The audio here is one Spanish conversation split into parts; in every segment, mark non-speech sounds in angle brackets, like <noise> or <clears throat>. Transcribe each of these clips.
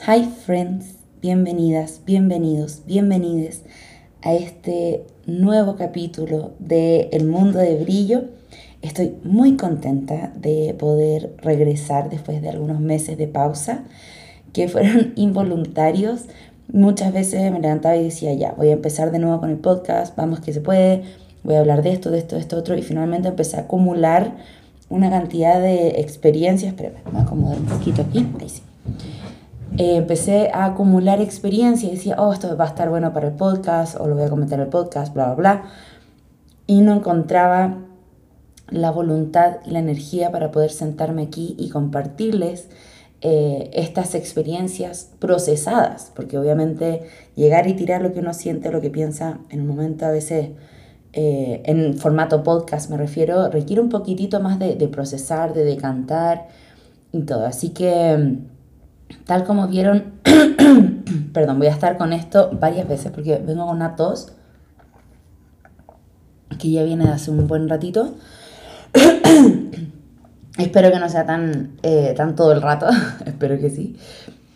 Hi friends, bienvenidas, bienvenidos, bienvenides a este nuevo capítulo de El Mundo de Brillo. Estoy muy contenta de poder regresar después de algunos meses de pausa que fueron <laughs> involuntarios. Muchas veces me levantaba y decía, ya, voy a empezar de nuevo con el podcast, vamos que se puede, voy a hablar de esto, de esto, de esto, otro, y finalmente empecé a acumular una cantidad de experiencias. Espera, me acomodar un poquito aquí, ahí sí. Eh, empecé a acumular experiencia y decía, oh, esto va a estar bueno para el podcast, o lo voy a comentar en el podcast, bla, bla, bla. Y no encontraba la voluntad y la energía para poder sentarme aquí y compartirles eh, estas experiencias procesadas, porque obviamente llegar y tirar lo que uno siente, lo que piensa en un momento a veces, eh, en formato podcast me refiero, requiere un poquitito más de, de procesar, de decantar y todo. Así que Tal como vieron, <clears throat> perdón, voy a estar con esto varias veces porque vengo con una tos que ya viene de hace un buen ratito. <clears throat> Espero que no sea tan, eh, tan todo el rato, <laughs> espero que sí.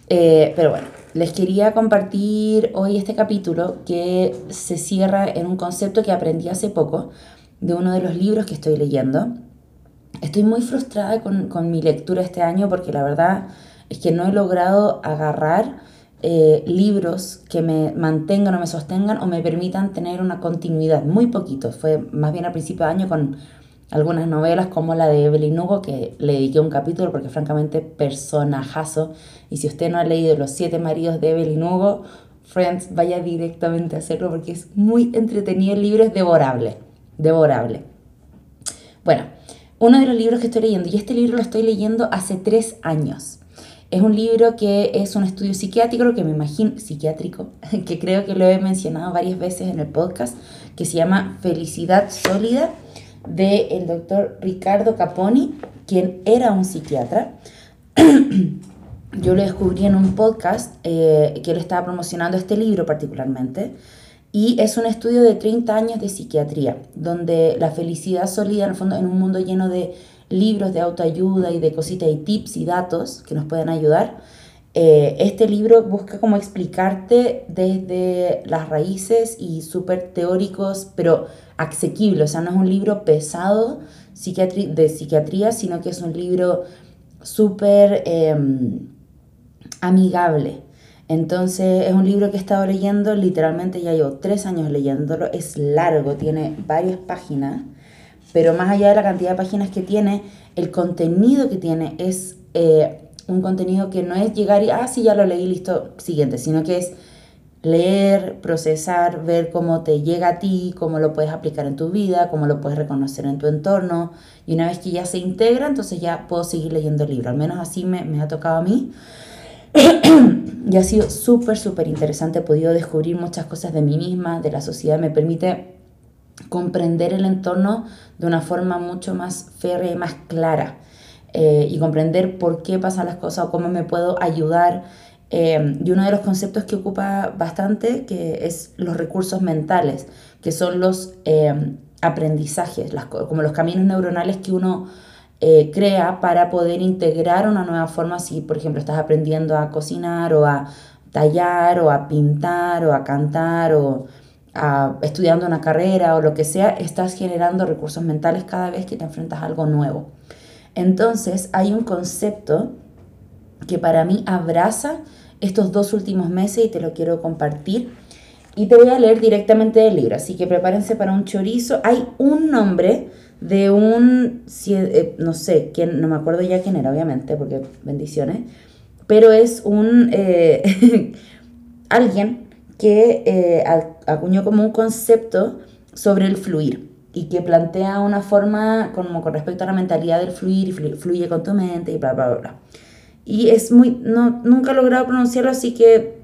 Eh, pero bueno, les quería compartir hoy este capítulo que se cierra en un concepto que aprendí hace poco de uno de los libros que estoy leyendo. Estoy muy frustrada con, con mi lectura este año porque la verdad es que no he logrado agarrar eh, libros que me mantengan o me sostengan o me permitan tener una continuidad. Muy poquito. Fue más bien al principio de año con algunas novelas como la de Evelyn Hugo, que le dediqué un capítulo porque francamente personajazo. Y si usted no ha leído Los siete maridos de Evelyn Hugo, Friends, vaya directamente a hacerlo porque es muy entretenido. El libro es devorable. Devorable. Bueno, uno de los libros que estoy leyendo, y este libro lo estoy leyendo hace tres años. Es un libro que es un estudio psiquiátrico, que me imagino, psiquiátrico, <laughs> que creo que lo he mencionado varias veces en el podcast, que se llama Felicidad Sólida, del el doctor Ricardo Caponi, quien era un psiquiatra. <clears throat> Yo lo descubrí en un podcast eh, que él estaba promocionando este libro particularmente. Y es un estudio de 30 años de psiquiatría, donde la felicidad sólida, en un mundo lleno de libros de autoayuda y de cositas y tips y datos que nos pueden ayudar. Eh, este libro busca como explicarte desde las raíces y súper teóricos, pero asequible. O sea, no es un libro pesado de psiquiatría, sino que es un libro súper em, amigable. Entonces es un libro que he estado leyendo, literalmente ya llevo tres años leyéndolo, es largo, tiene varias páginas pero más allá de la cantidad de páginas que tiene, el contenido que tiene es eh, un contenido que no es llegar y, ah, sí, ya lo leí, listo, siguiente, sino que es leer, procesar, ver cómo te llega a ti, cómo lo puedes aplicar en tu vida, cómo lo puedes reconocer en tu entorno. Y una vez que ya se integra, entonces ya puedo seguir leyendo el libro. Al menos así me, me ha tocado a mí. <clears throat> y ha sido súper, súper interesante. He podido descubrir muchas cosas de mí misma, de la sociedad. Me permite comprender el entorno de una forma mucho más férrea y más clara eh, y comprender por qué pasan las cosas o cómo me puedo ayudar. Eh, y uno de los conceptos que ocupa bastante que es los recursos mentales, que son los eh, aprendizajes, las, como los caminos neuronales que uno crea para poder integrar una nueva forma, si por ejemplo estás aprendiendo a cocinar o a tallar o a pintar o a cantar o estudiando una carrera o lo que sea, estás generando recursos mentales cada vez que te enfrentas a algo nuevo. Entonces hay un concepto que para mí abraza estos dos últimos meses y te lo quiero compartir. Y te voy a leer directamente del libro, así que prepárense para un chorizo. Hay un nombre de un, eh, no sé, quién, no me acuerdo ya quién era, obviamente, porque bendiciones, pero es un, eh, <laughs> alguien que eh, acuñó como un concepto sobre el fluir y que plantea una forma como con respecto a la mentalidad del fluir y fluye con tu mente y bla, bla, bla. Y es muy, no, nunca he logrado pronunciarlo, así que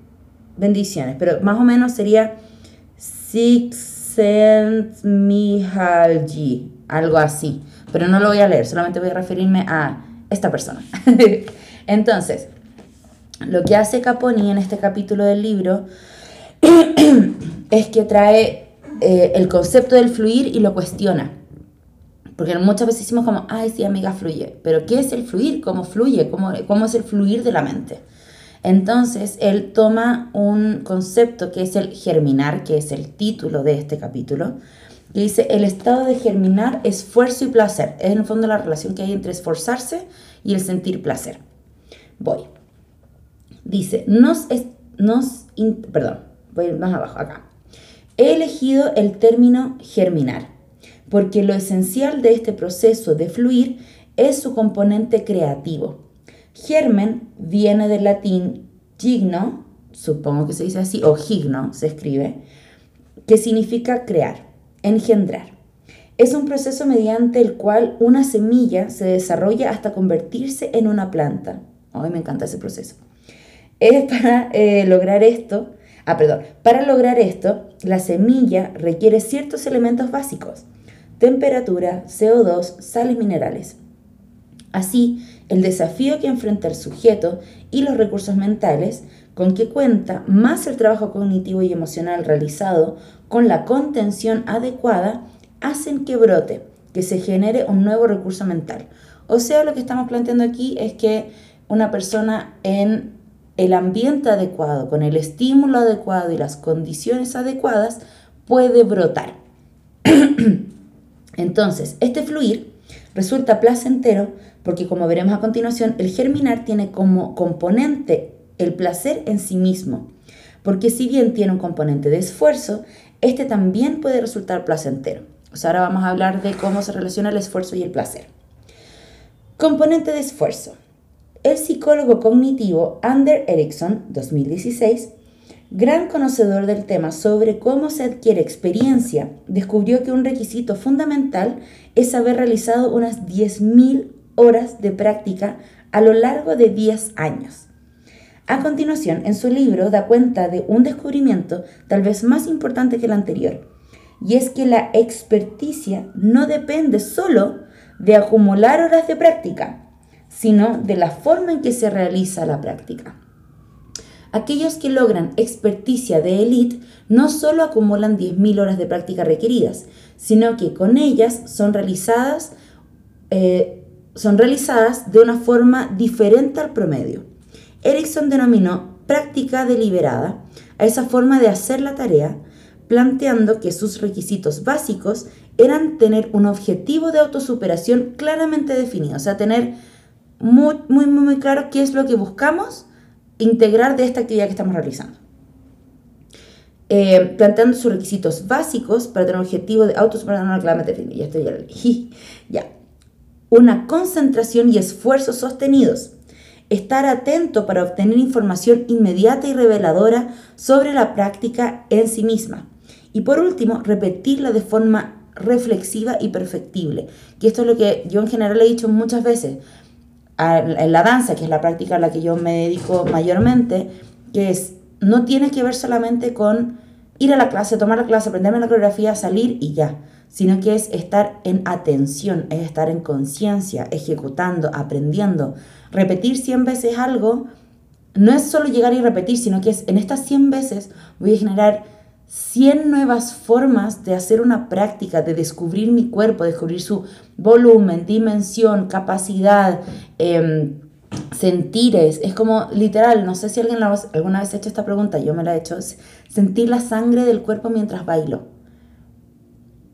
bendiciones, pero más o menos sería Mihalji, algo así, pero no lo voy a leer, solamente voy a referirme a esta persona. <laughs> Entonces, lo que hace Caponi en este capítulo del libro <clears throat> es que trae eh, el concepto del fluir y lo cuestiona. Porque muchas veces decimos como, ay, sí, amiga, fluye. Pero ¿qué es el fluir? ¿Cómo fluye? ¿Cómo, cómo es el fluir de la mente? Entonces, él toma un concepto que es el germinar, que es el título de este capítulo, y dice, el estado de germinar, esfuerzo y placer. Es en el fondo la relación que hay entre esforzarse y el sentir placer. Voy. Dice, nos, nos perdón, voy más abajo, acá. He elegido el término germinar, porque lo esencial de este proceso de fluir es su componente creativo. Germen viene del latín gigno, supongo que se dice así, o gigno se escribe, que significa crear, engendrar. Es un proceso mediante el cual una semilla se desarrolla hasta convertirse en una planta. A mí me encanta ese proceso. Es para eh, lograr esto, ah, perdón, para lograr esto, la semilla requiere ciertos elementos básicos, temperatura, CO2, sales minerales. Así, el desafío que enfrenta el sujeto y los recursos mentales con que cuenta, más el trabajo cognitivo y emocional realizado con la contención adecuada, hacen que brote, que se genere un nuevo recurso mental. O sea, lo que estamos planteando aquí es que una persona en el ambiente adecuado, con el estímulo adecuado y las condiciones adecuadas, puede brotar. <clears throat> Entonces, este fluir resulta placentero porque como veremos a continuación, el germinar tiene como componente el placer en sí mismo, porque si bien tiene un componente de esfuerzo, este también puede resultar placentero. Ahora vamos a hablar de cómo se relaciona el esfuerzo y el placer. Componente de esfuerzo. El psicólogo cognitivo Ander Erickson, 2016, gran conocedor del tema sobre cómo se adquiere experiencia, descubrió que un requisito fundamental es haber realizado unas 10.000 horas de práctica a lo largo de 10 años. A continuación, en su libro da cuenta de un descubrimiento tal vez más importante que el anterior, y es que la experticia no depende solo de acumular horas de práctica, sino de la forma en que se realiza la práctica. Aquellos que logran experticia de élite no solo acumulan 10.000 horas de práctica requeridas, sino que con ellas son realizadas eh, son realizadas de una forma diferente al promedio. Erickson denominó práctica deliberada a esa forma de hacer la tarea, planteando que sus requisitos básicos eran tener un objetivo de autosuperación claramente definido, o sea, tener muy, muy, muy claro qué es lo que buscamos integrar de esta actividad que estamos realizando. Eh, planteando sus requisitos básicos para tener un objetivo de claramente definido. Ya estoy <laughs> ya una concentración y esfuerzos sostenidos, estar atento para obtener información inmediata y reveladora sobre la práctica en sí misma. Y por último, repetirla de forma reflexiva y perfectible, que esto es lo que yo en general he dicho muchas veces. En la danza, que es la práctica a la que yo me dedico mayormente, que es, no tiene que ver solamente con ir a la clase, tomar la clase, aprenderme la coreografía, salir y ya sino que es estar en atención, es estar en conciencia, ejecutando, aprendiendo. Repetir 100 veces algo no es solo llegar y repetir, sino que es en estas 100 veces voy a generar 100 nuevas formas de hacer una práctica, de descubrir mi cuerpo, descubrir su volumen, dimensión, capacidad, eh, sentires. Es como literal, no sé si alguien alguna vez ha hecho esta pregunta, yo me la he hecho, sentir la sangre del cuerpo mientras bailo.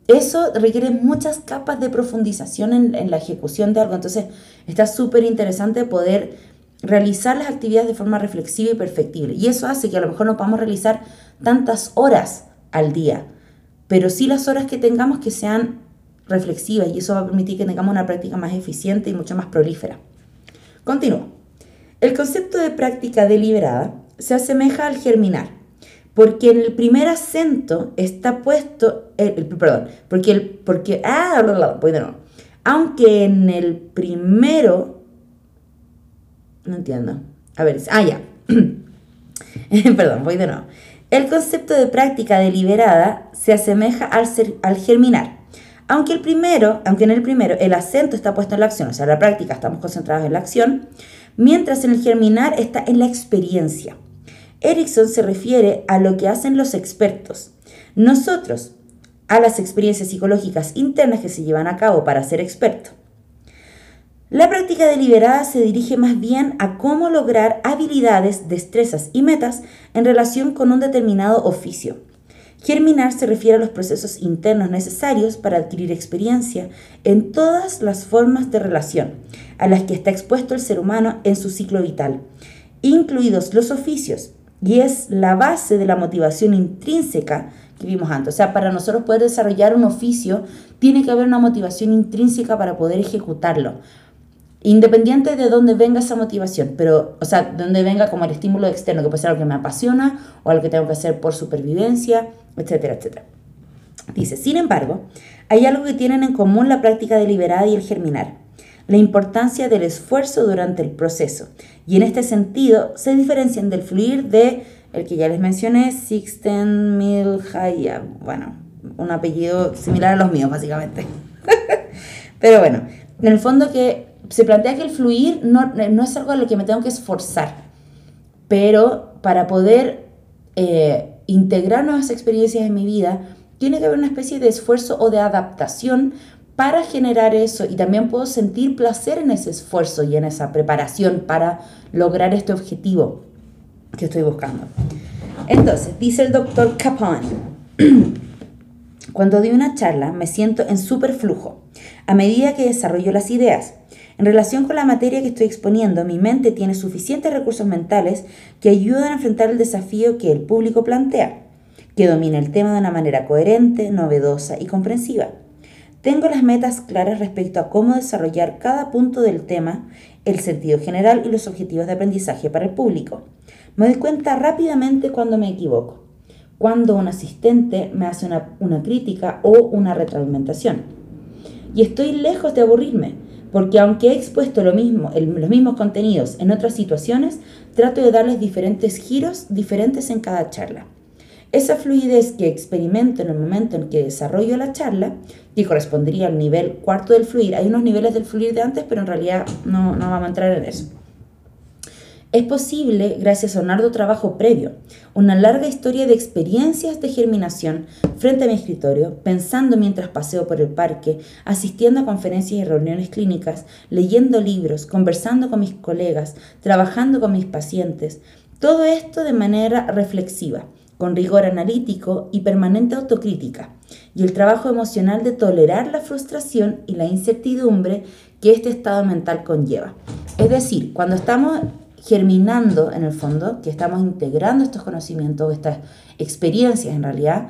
Eso requiere muchas capas de profundización en, la ejecución de algo. Entonces, está súper interesante poder realizar las actividades de forma reflexiva y perfectible. Y eso hace que a lo mejor no podamos realizar tantas horas al día, pero sí las horas que tengamos que sean reflexivas y eso va a permitir que tengamos una práctica más eficiente y mucho más prolífera. Continúo. El concepto de práctica deliberada se asemeja al germinar porque en el primer acento está puesto, el, perdón, porque el, porque, ah, voy de nuevo. Aunque en el primero, no entiendo, a ver, ah, ya, <clears throat> perdón, voy de nuevo. El concepto de práctica deliberada se asemeja al, al germinar. Aunque, el primero, aunque en el primero el acento está puesto en la acción, o sea, la práctica estamos concentrados en la acción, mientras en el germinar está en la experiencia. Erickson se refiere a lo que hacen los expertos. Nosotros, a las experiencias psicológicas internas que se llevan a cabo para ser experto. La práctica deliberada se dirige más bien a cómo lograr habilidades, destrezas y metas en relación con un determinado oficio. Germinar se refiere a los procesos internos necesarios para adquirir experiencia en todas las formas de relación a las que está expuesto el ser humano en su ciclo vital, incluidos los oficios, y es la base de la motivación intrínseca que vimos antes. O sea, para nosotros poder desarrollar un oficio, tiene que haber una motivación intrínseca para poder ejecutarlo. Independiente de dónde venga esa motivación, pero, o sea, de dónde venga como el estímulo externo, que puede ser algo que me apasiona o algo que tengo que hacer por supervivencia, etcétera, etcétera. Dice, sin embargo, hay algo que tienen en común la práctica deliberada y el germinar, la importancia del esfuerzo durante el proceso. Y en este sentido se diferencian del fluir de, el que ya les mencioné, Sixten Milhaya, bueno, un apellido similar a los míos, básicamente. <laughs> Pero bueno, en el fondo que se plantea que el fluir no, no es algo a lo que me tengo que esforzar, pero para poder eh, integrar nuevas experiencias en mi vida, tiene que haber una especie de esfuerzo o de adaptación para generar eso y también puedo sentir placer en ese esfuerzo y en esa preparación para lograr este objetivo que estoy buscando. Entonces, dice el doctor Capone, <clears throat> cuando doy una charla me siento en superflujo a medida que desarrollo las ideas. En relación con la materia que estoy exponiendo, mi mente tiene suficientes recursos mentales que ayudan a enfrentar el desafío que el público plantea, que domina el tema de una manera coherente, novedosa y comprensiva. Tengo las metas claras respecto a cómo desarrollar cada punto del tema, el sentido general y los objetivos de aprendizaje para el público. Me doy cuenta rápidamente cuando me equivoco, cuando un asistente me hace una, una crítica o una retroalimentación. Y estoy lejos de aburrirme porque aunque he expuesto lo mismo, los mismos contenidos en otras situaciones, trato de darles diferentes giros diferentes en cada charla. Esa fluidez que experimento en el momento en que desarrollo la charla, que correspondería al nivel cuarto del fluir, hay unos niveles del fluir de antes, pero en realidad no, no vamos a entrar en eso. Es posible gracias a un arduo trabajo previo, una larga historia de experiencias de germinación frente a mi escritorio, pensando mientras paseo por el parque, asistiendo a conferencias y reuniones clínicas, leyendo libros, conversando con mis colegas, trabajando con mis pacientes, todo esto de manera reflexiva, con rigor analítico y permanente autocrítica, y el trabajo emocional de tolerar la frustración y la incertidumbre que este estado mental conlleva. Es decir, cuando estamos germinando en el fondo, que estamos integrando estos conocimientos, estas experiencias en realidad,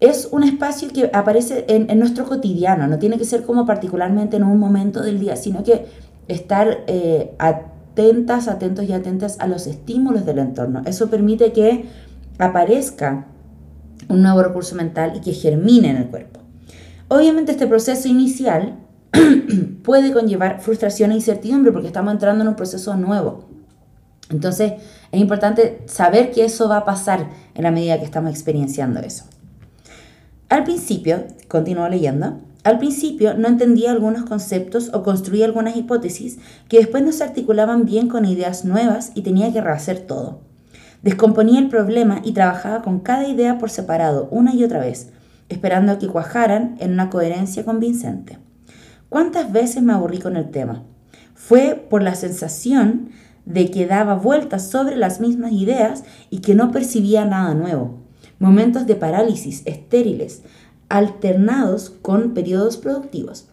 es un espacio que aparece en, nuestro cotidiano, no tiene que ser como particularmente en un momento del día, sino que estar eh, atentas, atentos y atentas a los estímulos del entorno. Eso permite que aparezca un nuevo recurso mental y que germine en el cuerpo. Obviamente este proceso inicial <clears throat> puede conllevar frustración e incertidumbre porque estamos entrando en un proceso nuevo. Entonces es importante saber que eso va a pasar en la medida que estamos experienciando eso. Al principio, continúo leyendo, al principio no entendía algunos conceptos o construía algunas hipótesis que después no se articulaban bien con ideas nuevas y tenía que rehacer todo. Descomponía el problema y trabajaba con cada idea por separado una y otra vez, esperando a que cuajaran en una coherencia convincente. ¿Cuántas veces me aburrí con el tema? Fue por la sensación de que daba vueltas sobre las mismas ideas y que no percibía nada nuevo. Momentos de parálisis estériles, alternados con periodos productivos.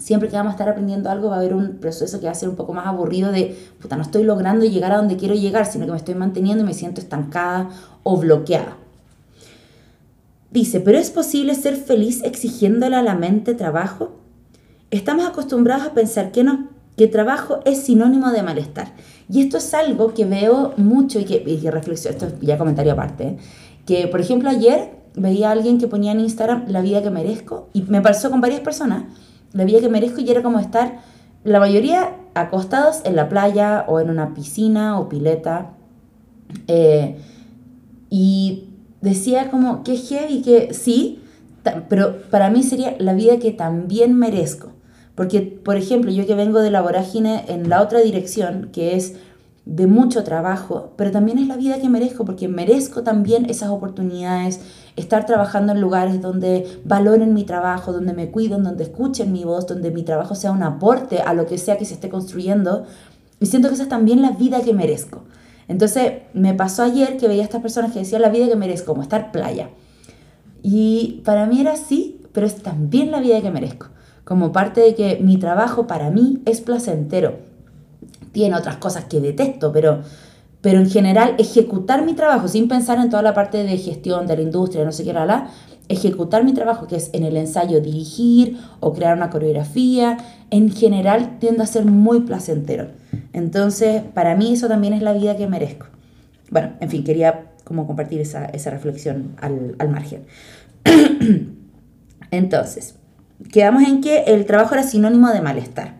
Siempre que vamos a estar aprendiendo algo va a haber un proceso que va a ser un poco más aburrido de, puta, no estoy logrando llegar a donde quiero llegar, sino que me estoy manteniendo y me siento estancada o bloqueada. Dice, pero es posible ser feliz exigiéndole a la mente trabajo? Estamos acostumbrados a pensar que no, que trabajo es sinónimo de malestar. Y esto es algo que veo mucho y que, y reflexiono, esto ya comentario aparte, ¿eh? que por ejemplo ayer veía a alguien que ponía en Instagram la vida que merezco y me pasó con varias personas, la vida que merezco y era como estar, la mayoría acostados en la playa o en una piscina o pileta. Eh, y decía como que heavy, que sí, pero para mí sería la vida que también merezco. Porque, por ejemplo, yo que vengo de la vorágine en la otra dirección, que es de mucho trabajo, pero también es la vida que merezco, porque merezco también esas oportunidades, estar trabajando en lugares donde valoren mi trabajo, donde me cuiden, donde escuchen mi voz, donde mi trabajo sea un aporte a lo que sea que se esté construyendo. Y siento que esa es también la vida que merezco. Entonces me pasó ayer que veía a estas personas que decían la vida que merezco, como estar playa. Y para mí era así, pero es también la vida que merezco, como parte de que mi trabajo para mí es placentero tiene otras cosas que detesto, pero, pero en general ejecutar mi trabajo sin pensar en toda la parte de gestión de la industria, no sé qué, la, ejecutar mi trabajo, que es en el ensayo dirigir o crear una coreografía, en general tiende a ser muy placentero. Entonces, para mí eso también es la vida que merezco. Bueno, en fin, quería como compartir esa, esa reflexión al, al margen. <clears throat> Entonces, quedamos en que el trabajo era sinónimo de malestar.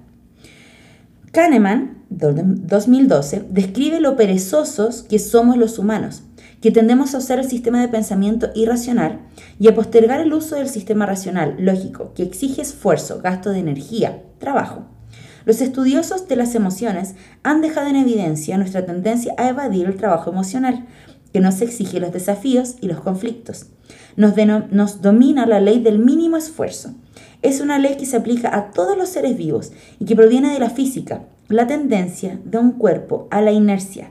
Kahneman 2012, describe lo perezosos que somos los humanos, que tendemos a usar el sistema de pensamiento irracional y a postergar el uso del sistema racional, lógico, que exige esfuerzo, gasto de energía, trabajo. Los estudiosos de las emociones han dejado en evidencia nuestra tendencia a evadir el trabajo emocional, que nos exige los desafíos y los conflictos. Nos, nos domina la ley del mínimo esfuerzo. Es una ley que se aplica a todos los seres vivos y que proviene de la física, la tendencia de un cuerpo a la inercia,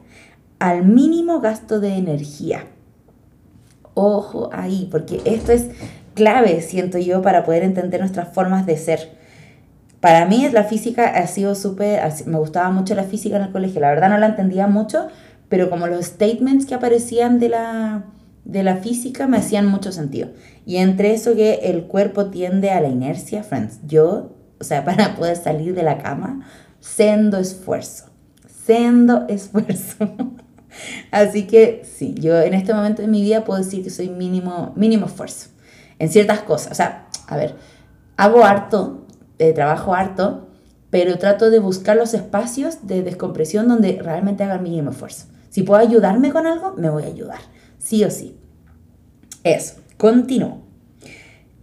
al mínimo gasto de energía. Ojo ahí, porque esto es clave, siento yo, para poder entender nuestras formas de ser. Para mí la física ha sido súper, me gustaba mucho la física en el colegio, la verdad no la entendía mucho, pero como los statements que aparecían de la, de la física me hacían mucho sentido. Y entre eso que el cuerpo tiende a la inercia, friends, yo, o sea, <laughs> para poder salir de la cama, sendo esfuerzo, sendo esfuerzo. <laughs> Así que sí, yo en este momento de mi vida puedo decir que soy mínimo, mínimo esfuerzo en ciertas cosas. O sea, a ver, hago harto, de trabajo harto, pero trato de buscar los espacios de descompresión donde realmente haga el mínimo esfuerzo. Si puedo ayudarme con algo, me voy a ayudar, sí o sí. Eso, continúo.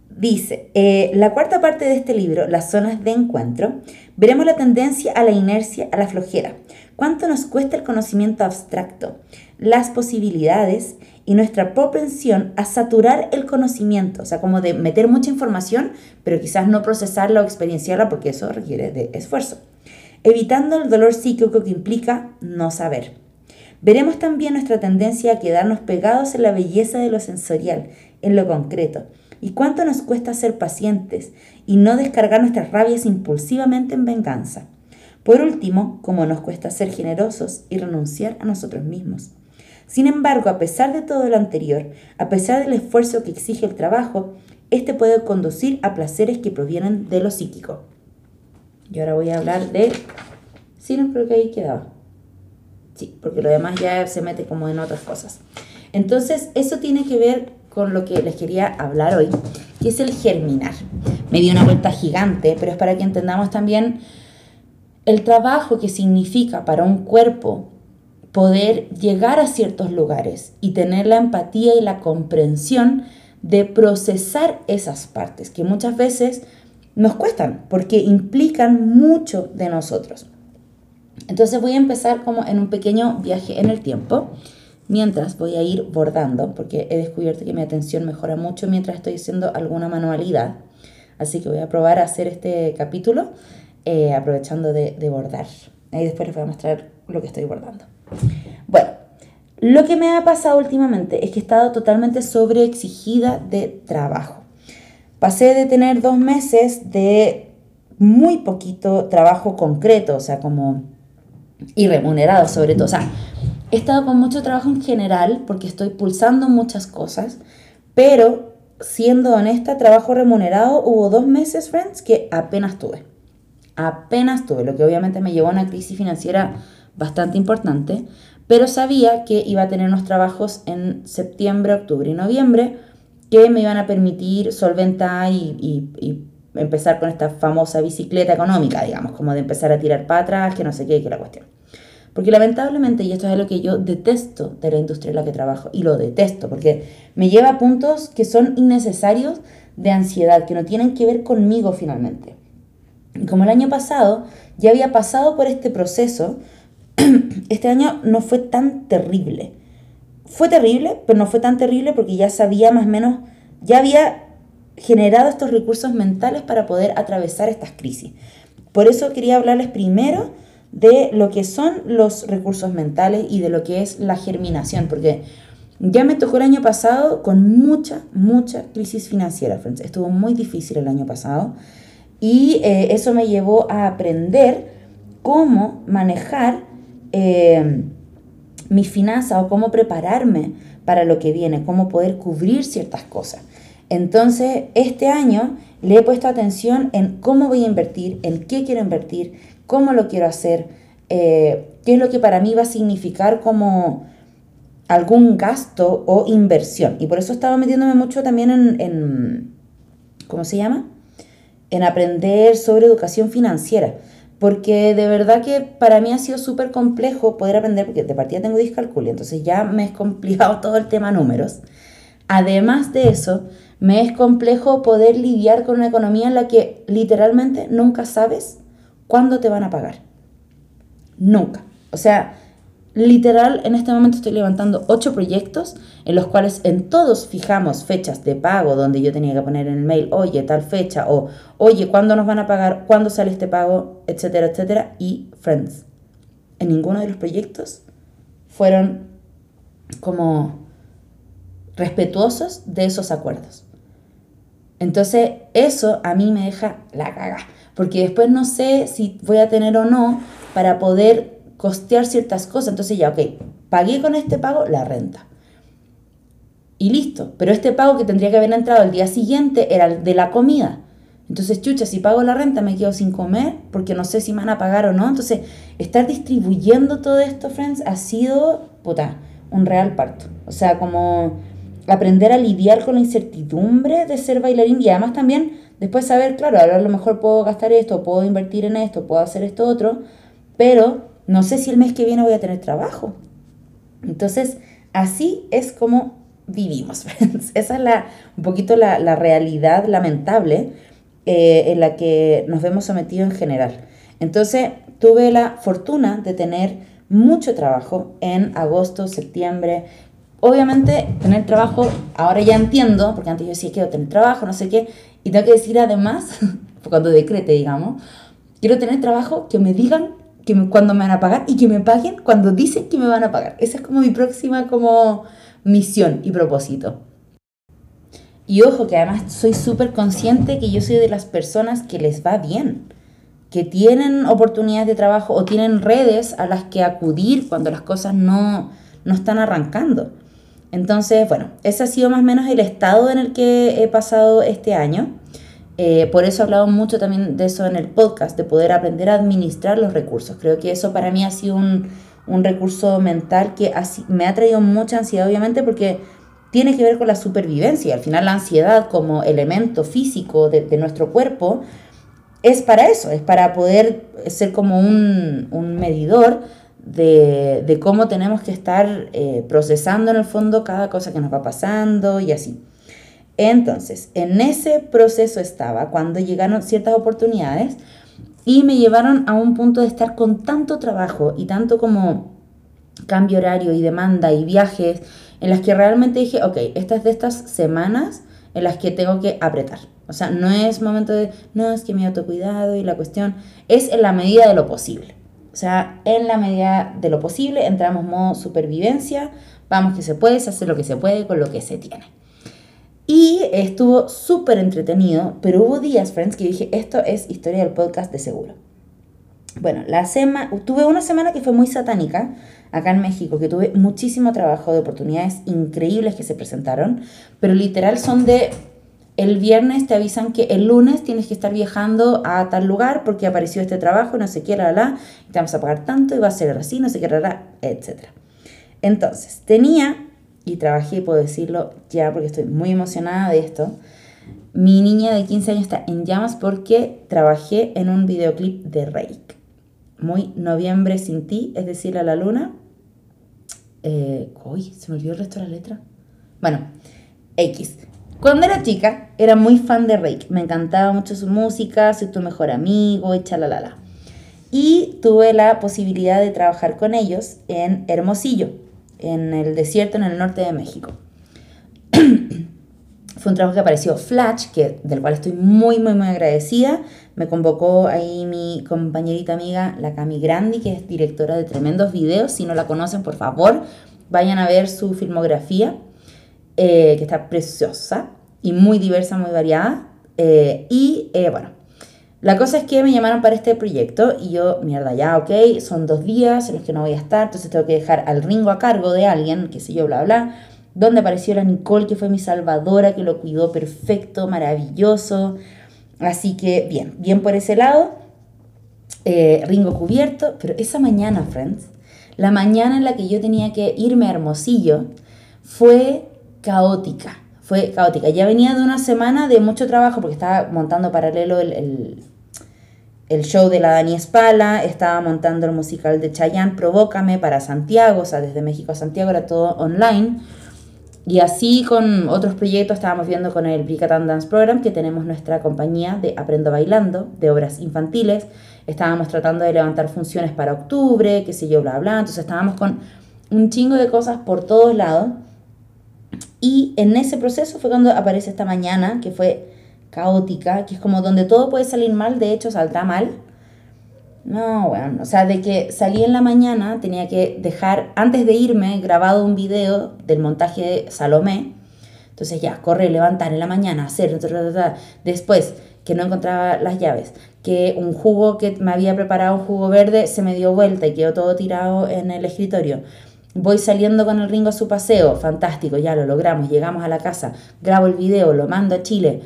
Dice, eh, la cuarta parte de este libro, Las zonas de encuentro, veremos la tendencia a la inercia, a la flojera, cuánto nos cuesta el conocimiento abstracto, las posibilidades y nuestra propensión a saturar el conocimiento, o sea, como de meter mucha información, pero quizás no procesarla o experienciarla porque eso requiere de esfuerzo, evitando el dolor psíquico que implica no saber. Veremos también nuestra tendencia a quedarnos pegados en la belleza de lo sensorial, en lo concreto, y cuánto nos cuesta ser pacientes y no descargar nuestras rabias impulsivamente en venganza. Por último, cómo nos cuesta ser generosos y renunciar a nosotros mismos. Sin embargo, a pesar de todo lo anterior, a pesar del esfuerzo que exige el trabajo, este puede conducir a placeres que provienen de lo psíquico. Y ahora voy a hablar de... Sí, no creo que ahí quedaba. Sí, porque lo demás ya se mete como en otras cosas. Entonces, eso tiene que ver con lo que les quería hablar hoy, que es el germinar. Me dio una vuelta gigante, pero es para que entendamos también el trabajo que significa para un cuerpo poder llegar a ciertos lugares y tener la empatía y la comprensión de procesar esas partes que muchas veces nos cuestan porque implican mucho de nosotros. Entonces voy a empezar como en un pequeño viaje en el tiempo Mientras voy a ir bordando, porque he descubierto que mi atención mejora mucho mientras estoy haciendo alguna manualidad. Así que voy a probar a hacer este capítulo eh, aprovechando de, de bordar. Ahí después les voy a mostrar lo que estoy bordando. Bueno, lo que me ha pasado últimamente es que he estado totalmente sobreexigida de trabajo. Pasé de tener dos meses de muy poquito trabajo concreto, o sea, como y remunerado sobre todo. O sea, He estado con mucho trabajo en general porque estoy pulsando muchas cosas, pero siendo honesta, trabajo remunerado, hubo dos meses, friends, que apenas tuve. Apenas tuve, lo que obviamente me llevó a una crisis financiera bastante importante, pero sabía que iba a tener unos trabajos en septiembre, octubre y noviembre que me iban a permitir solventar y, y empezar con esta famosa bicicleta económica, digamos, como de empezar a tirar para atrás, que no sé qué, que la cuestión. Porque lamentablemente, y esto es algo que yo detesto de la industria en la que trabajo, y lo detesto, porque me lleva a puntos que son innecesarios de ansiedad, que no tienen que ver conmigo finalmente. Y como el año pasado ya había pasado por este proceso, <clears throat> este año no fue tan terrible. Fue terrible, pero no fue tan terrible porque ya sabía más o menos, ya había generado estos recursos mentales para poder atravesar estas crisis. Por eso quería hablarles primero de lo que son los recursos mentales y de lo que es la germinación, porque ya me tocó el año pasado con mucha, mucha crisis financiera, Estuvo muy difícil el año pasado y eh, eso me llevó a aprender cómo manejar eh, mi finanza o cómo prepararme para lo que viene, cómo poder cubrir ciertas cosas. Entonces, este año le he puesto atención en cómo voy a invertir, en qué quiero invertir, cómo lo quiero hacer, eh, qué es lo que para mí va a significar como algún gasto o inversión. Y por eso estaba metiéndome mucho también en, en ¿cómo se llama? En aprender sobre educación financiera. Porque de verdad que para mí ha sido súper complejo poder aprender, porque de partida tengo discalculia, entonces ya me es complicado <laughs> todo el tema números. Además de eso, me es complejo poder lidiar con una economía en la que literalmente nunca sabes cuándo te van a pagar. Nunca. O sea, literal, en este momento estoy levantando ocho proyectos en los cuales en todos fijamos fechas de pago donde yo tenía que poner en el mail, oye, tal fecha, o oye, ¿cuándo nos van a pagar? ¿Cuándo sale este pago? Etcétera, etcétera. Y friends. En ninguno de los proyectos fueron como respetuosos de esos acuerdos. Entonces, eso a mí me deja la caga, porque después no sé si voy a tener o no para poder costear ciertas cosas. Entonces ya, ok, pagué con este pago la renta. Y listo, pero este pago que tendría que haber entrado el día siguiente era el de la comida. Entonces, chucha, si pago la renta me quedo sin comer porque no sé si me van a pagar o no. Entonces, estar distribuyendo todo esto, friends, ha sido, puta, un real parto. O sea, como aprender a lidiar con la incertidumbre de ser bailarín y además también después saber, claro, ahora a lo mejor puedo gastar esto, puedo invertir en esto, puedo hacer esto otro, pero no sé si el mes que viene voy a tener trabajo. Entonces, así es como vivimos. <laughs> Esa es la, un poquito la, la realidad lamentable eh, en la que nos vemos sometidos en general. Entonces, tuve la fortuna de tener mucho trabajo en agosto, septiembre, obviamente tener trabajo, ahora ya entiendo, porque antes yo decía quiero tener trabajo, no sé qué, y tengo que decir además, <laughs> cuando decrete, digamos, quiero tener trabajo que me digan que me, cuando me van a pagar y que me paguen cuando dicen que me van a pagar. Esa es como mi próxima como misión y propósito. Y ojo que además soy súper consciente que yo soy de las personas que les va bien, que tienen oportunidades de trabajo o tienen redes a las que acudir cuando las cosas no, no están arrancando. Entonces, bueno, ese ha sido más o menos el estado en el que he pasado este año. Eh, por eso he hablado mucho también de eso en el podcast, de poder aprender a administrar los recursos. Creo que eso para mí ha sido un, recurso mental que me ha traído mucha ansiedad, obviamente, porque tiene que ver con la supervivencia. Al final la ansiedad como elemento físico de, nuestro cuerpo es para eso, es para poder ser como un, un medidor de, cómo tenemos que estar eh, procesando en el fondo cada cosa que nos va pasando y así. Entonces, en ese proceso estaba cuando llegaron ciertas oportunidades y me llevaron a un punto de estar con tanto trabajo y tanto como cambio horario y demanda y viajes en las que realmente dije, ok, estas de estas semanas en las que tengo que apretar. O sea, no es momento de, no, es que mi autocuidado y la cuestión es en la medida de lo posible. Sea, en la medida de lo posible, entramos en modo supervivencia, vamos que se puede, se hace lo que se puede con lo que se tiene. Y estuvo súper entretenido, pero hubo días, friends, que dije, esto es historia del podcast de seguro. Bueno, la semana, tuve una semana que fue muy satánica acá en México, que tuve muchísimo trabajo de oportunidades increíbles que se presentaron, pero literal son de el viernes te avisan que el lunes tienes que estar viajando a tal lugar porque apareció este trabajo, no sé qué, la, la, y te vamos a pagar tanto y va a ser así, no sé qué, la, la, etc. Entonces, tenía, y trabajé, puedo decirlo ya porque estoy muy emocionada de esto, mi niña de 15 años está en llamas porque trabajé en un videoclip de Rake. Muy noviembre sin ti, es decir, a la luna. Eh, uy, se me olvidó el resto de la letra. Bueno, X. Cuando era chica, era muy fan de Rake. Me encantaba mucho su música, soy tu mejor amigo, y chalalala. y tuve la posibilidad de trabajar con ellos en Hermosillo, en el desierto en el norte de México. <clears throat> Fue un trabajo que apareció Flash, que, del cual estoy muy, muy, muy agradecida. Me convocó ahí mi compañerita amiga, la Cami Grandi, que es directora de tremendos videos. Si no la conocen, por favor, vayan a ver su filmografía, eh, que está preciosa y muy diversa, muy variada. Eh, y eh, bueno, la cosa es que me llamaron para este proyecto y yo, mierda, ya, ok, son dos días en los que no voy a estar, entonces tengo que dejar al Ringo a cargo de alguien, qué sé yo, bla, bla donde apareció la Nicole, que fue mi salvadora, que lo cuidó perfecto, maravilloso. Así que bien, bien por ese lado. Ringo cubierto, pero esa mañana, friends, la mañana en la que yo tenía que irme a Hermosillo, fue caótica. Fue caótica. Ya venía de una semana de mucho trabajo porque estaba montando paralelo el, el, show de la Dani Espala, estaba montando el musical de Chayanne, Provócame para Santiago, o sea, desde México a Santiago era todo online. Y así con otros proyectos estábamos viendo con el Bricatan Dance Program, que tenemos nuestra compañía de Aprendo Bailando, de obras infantiles. Estábamos tratando de levantar funciones para octubre, qué sé yo, bla, bla. Entonces estábamos con un chingo de cosas por todos lados. Y en ese proceso fue cuando aparece esta mañana, que fue caótica, que es como donde todo puede salir mal, de hecho salta mal. No, bueno, o sea, de que salí en la mañana, tenía que dejar, antes de irme, grabado un video del montaje de Salomé. Entonces ya, correr, levantar en la mañana, hacer, después que no encontraba las llaves, que un jugo que me había preparado, un jugo verde, se me dio vuelta y quedó todo tirado en el escritorio. Voy saliendo con el ringo a su paseo, fantástico, ya lo logramos, llegamos a la casa, grabo el video, lo mando a Chile.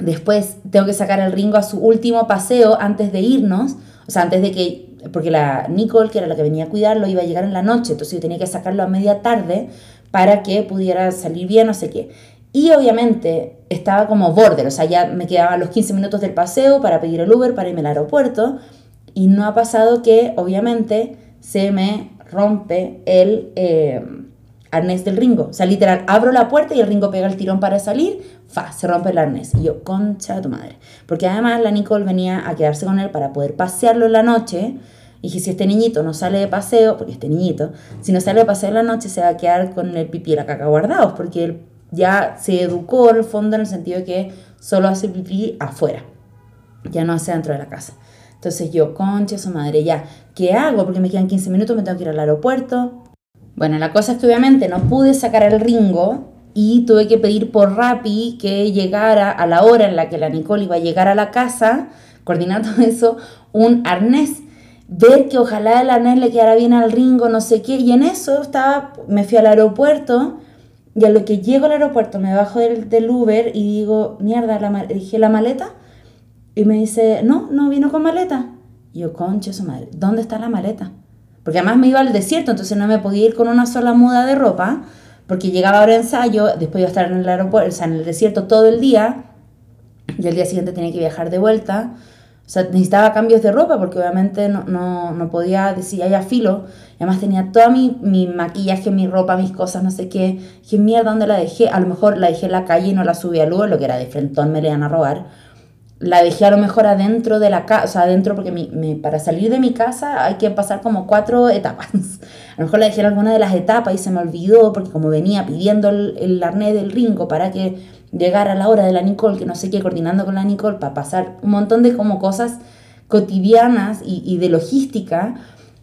Después tengo que sacar el ringo a su último paseo antes de irnos o sea, antes de que, porque la Nicole, que era la que venía a cuidarlo, iba a llegar en la noche, entonces yo tenía que sacarlo a media tarde para que pudiera salir bien, no sé qué. Y obviamente estaba como border, o sea, ya me quedaban los 15 minutos del paseo para pedir el Uber, para irme al aeropuerto. Y no ha pasado que, obviamente, se me rompe el eh, arnés del ringo. O sea, literal, abro la puerta y el ringo pega el tirón para salir, fa, se rompe el arnés. Y yo, concha de tu madre. Porque además la Nicole venía a quedarse con él para poder pasearlo en la noche. Y dije, si este niñito no sale de paseo, porque este niñito, si no sale de paseo en la noche, se va a quedar con el pipí y la caca guardados, porque él ya se educó en el fondo en el sentido de que solo hace pipí afuera, ya no hace dentro de la casa. Entonces yo, concha su madre, ya, ¿qué hago? Porque me quedan 15 minutos, me tengo que ir al aeropuerto. Bueno, la cosa es que obviamente no pude sacar el ringo y tuve que pedir por Rappi que llegara a la hora en la que la Nicole iba a llegar a la casa, coordinar todo <laughs> eso, un arnés. Ver que ojalá el arnés le quedara bien al ringo, no sé qué. Y en eso estaba, me fui al aeropuerto y a lo que llego al aeropuerto me bajo del, del Uber y digo, mierda, la, dije la maleta. Y me dice, no, no vino con maleta. Y yo, concha su madre, ¿dónde está la maleta? Porque además me iba al desierto, entonces no me podía ir con una sola muda de ropa porque llegaba ahora ensayo, después iba a estar en el aeropuerto, o sea, en el desierto todo el día, y el día siguiente tenía que viajar de vuelta. O sea, necesitaba cambios de ropa porque obviamente no, no, no podía decir, ya filo. Y además tenía todo mi, mi, maquillaje, mi ropa, mis cosas, no sé qué. Dije, mierda, ¿dónde la dejé? A lo mejor la dejé en la calle y no la subí al Uber, lo que era de frentón, me le iban a robar. La dejé a lo mejor adentro de la casa, o sea, adentro porque para salir de mi casa hay que pasar como cuatro etapas. <laughs> A lo mejor la dejé en alguna de las etapas y se me olvidó porque como venía pidiendo el, el arnés del Ringo para que llegara la hora de la Nicole, que no sé qué, coordinando con la Nicole para pasar un montón de como cosas cotidianas y, de logística.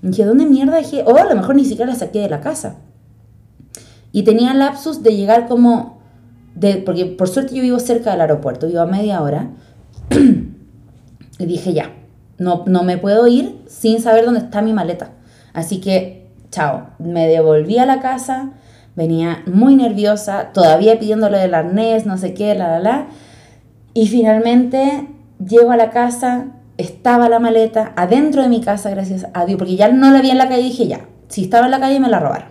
dije, ¿dónde mierda dejé? O a lo mejor ni siquiera la saqué de la casa. Y tenía lapsus de llegar como, porque por suerte yo vivo cerca del aeropuerto, vivo a media hora. <clears throat> y dije, ya, no, no me puedo ir sin saber dónde está mi maleta. Así que chao, me devolví a la casa, venía muy nerviosa, todavía pidiéndole del arnés, no sé qué, la, la, la. Y finalmente llego a la casa, estaba la maleta adentro de mi casa, gracias a Dios, porque ya no la vi en la calle dije, ya, si estaba en la calle me la robaron.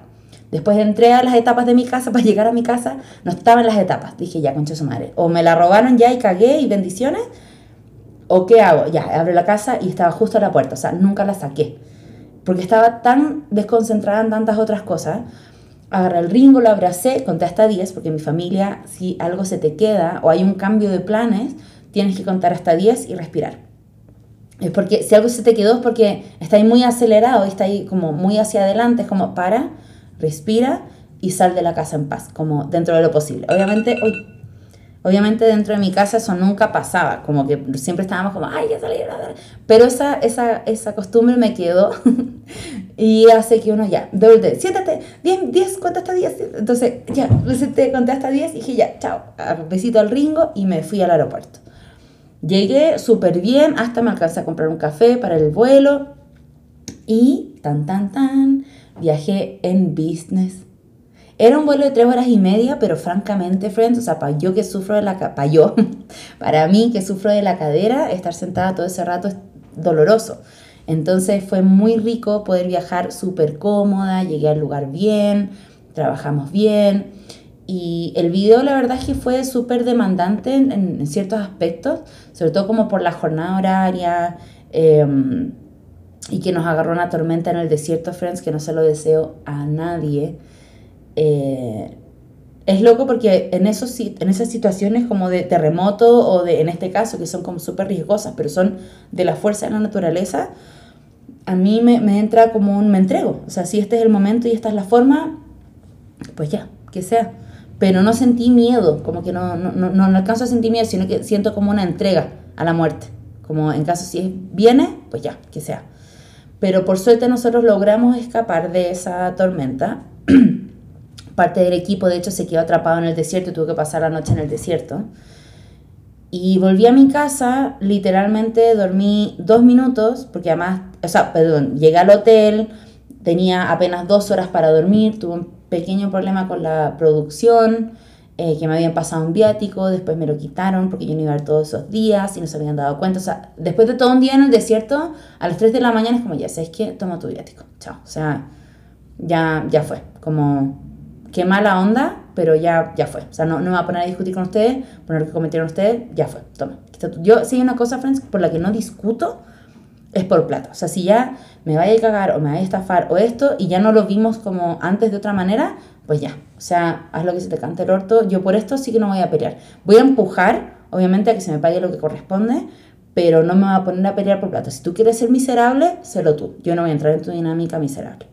Después entré a las etapas de mi casa <laughs> para llegar a mi casa, no estaba en las etapas. Dije, ya, concha su madre. O me la robaron ya y cagué y bendiciones, o qué hago. Ya, abro la casa y estaba justo a la puerta, o sea, nunca la saqué porque estaba tan desconcentrada en tantas otras cosas. Agarré el ringo, lo abracé, conté hasta 10, porque mi familia, si algo se te queda o hay un cambio de planes, tienes que contar hasta 10 y respirar. Es porque si algo se te quedó es porque está ahí muy acelerado y está ahí como muy hacia adelante, es como para, respira y sal de la casa en paz, como dentro de lo posible. Obviamente, hoy Obviamente dentro de mi casa eso nunca pasaba, como que siempre estábamos como, ay, ya salí, pero esa, esa, esa costumbre me quedó <laughs> y hace que uno ya, doble, siéntate, 10, 10, cuenta hasta 10, entonces ya, te conté hasta 10 y dije ya, chao, besito al ringo y me fui al aeropuerto. Llegué súper bien, hasta me alcancé a comprar un café para el vuelo y tan, tan, tan, viajé en business era un vuelo de tres horas y media, pero francamente, friends, o sea, para yo que sufro de la para yo, <laughs> para mí que sufro de la cadera, estar sentada todo ese rato es doloroso. Entonces fue muy rico poder viajar súper cómoda, llegué al lugar bien, trabajamos bien. Y el video la verdad es que fue súper demandante en, ciertos aspectos, sobre todo como por la jornada horaria em, y que nos agarró una tormenta en el desierto, friends, que no se lo deseo a nadie. Eh, es loco porque en, esos, en esas situaciones como de terremoto o de, en este caso, que son como súper riesgosas, pero son de la fuerza de la naturaleza, a mí me, me, entra como un me entrego. O sea, si este es el momento y esta es la forma, pues ya, que sea. Pero no sentí miedo, como que no, no, no, no alcanzo a sentir miedo, sino que siento como una entrega a la muerte. Como en caso si viene, pues ya, que sea. Pero por suerte nosotros logramos escapar de esa tormenta. <clears throat> parte del equipo, de hecho, se quedó atrapado en el desierto y tuvo que pasar la noche en el desierto. Y volví a mi casa, literalmente dormí dos minutos, porque además, o sea, perdón, llegué al hotel, tenía apenas dos horas para dormir, tuve un pequeño problema con la producción, eh, que me habían pasado un viático, después me lo quitaron porque yo no iba a ver todos esos días y no se habían dado cuenta. O sea, después de todo un día en el desierto, a las 3 de la mañana es como, ya sabes que toma tu viático, chao. O sea, ya, ya fue, como qué mala onda, pero ya, ya fue. O sea, no, no me voy a poner a discutir con ustedes, poner que cometieron ustedes, ya fue. Toma. Yo, si hay una cosa, friends, por la que no discuto, es por plata. O sea, si ya me vaya a cagar o me vaya a estafar o esto y ya no lo vimos como antes de otra manera, pues ya. O sea, haz lo que se te cante el orto. Yo por esto sí que no voy a pelear. Voy a empujar, obviamente, a que se me pague lo que corresponde, pero no me voy a poner a pelear por plata. Si tú quieres ser miserable, sélo tú. Yo no voy a entrar en tu dinámica miserable.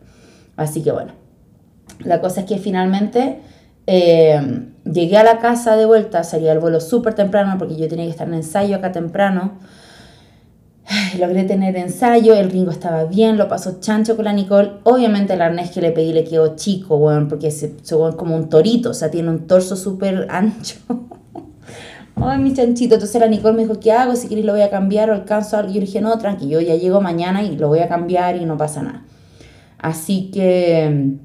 Así que bueno. La cosa es que finalmente eh, llegué a la casa de vuelta, salía el vuelo súper temprano porque yo tenía que estar en ensayo acá temprano. <sighs> Logré tener ensayo, el Ringo estaba bien, lo pasó chancho con la Nicole. Obviamente el arnés que le pedí le quedó chico, bueno, porque se, es como un torito, o sea, tiene un torso súper <laughs> ancho. Ay, mi chanchito. Entonces la Nicole me dijo, ¿qué hago? Si quieres lo voy a cambiar o alcanzo algo. Yo dije, no, tranquilo, yo ya llego mañana y lo voy a cambiar y no pasa nada. Así que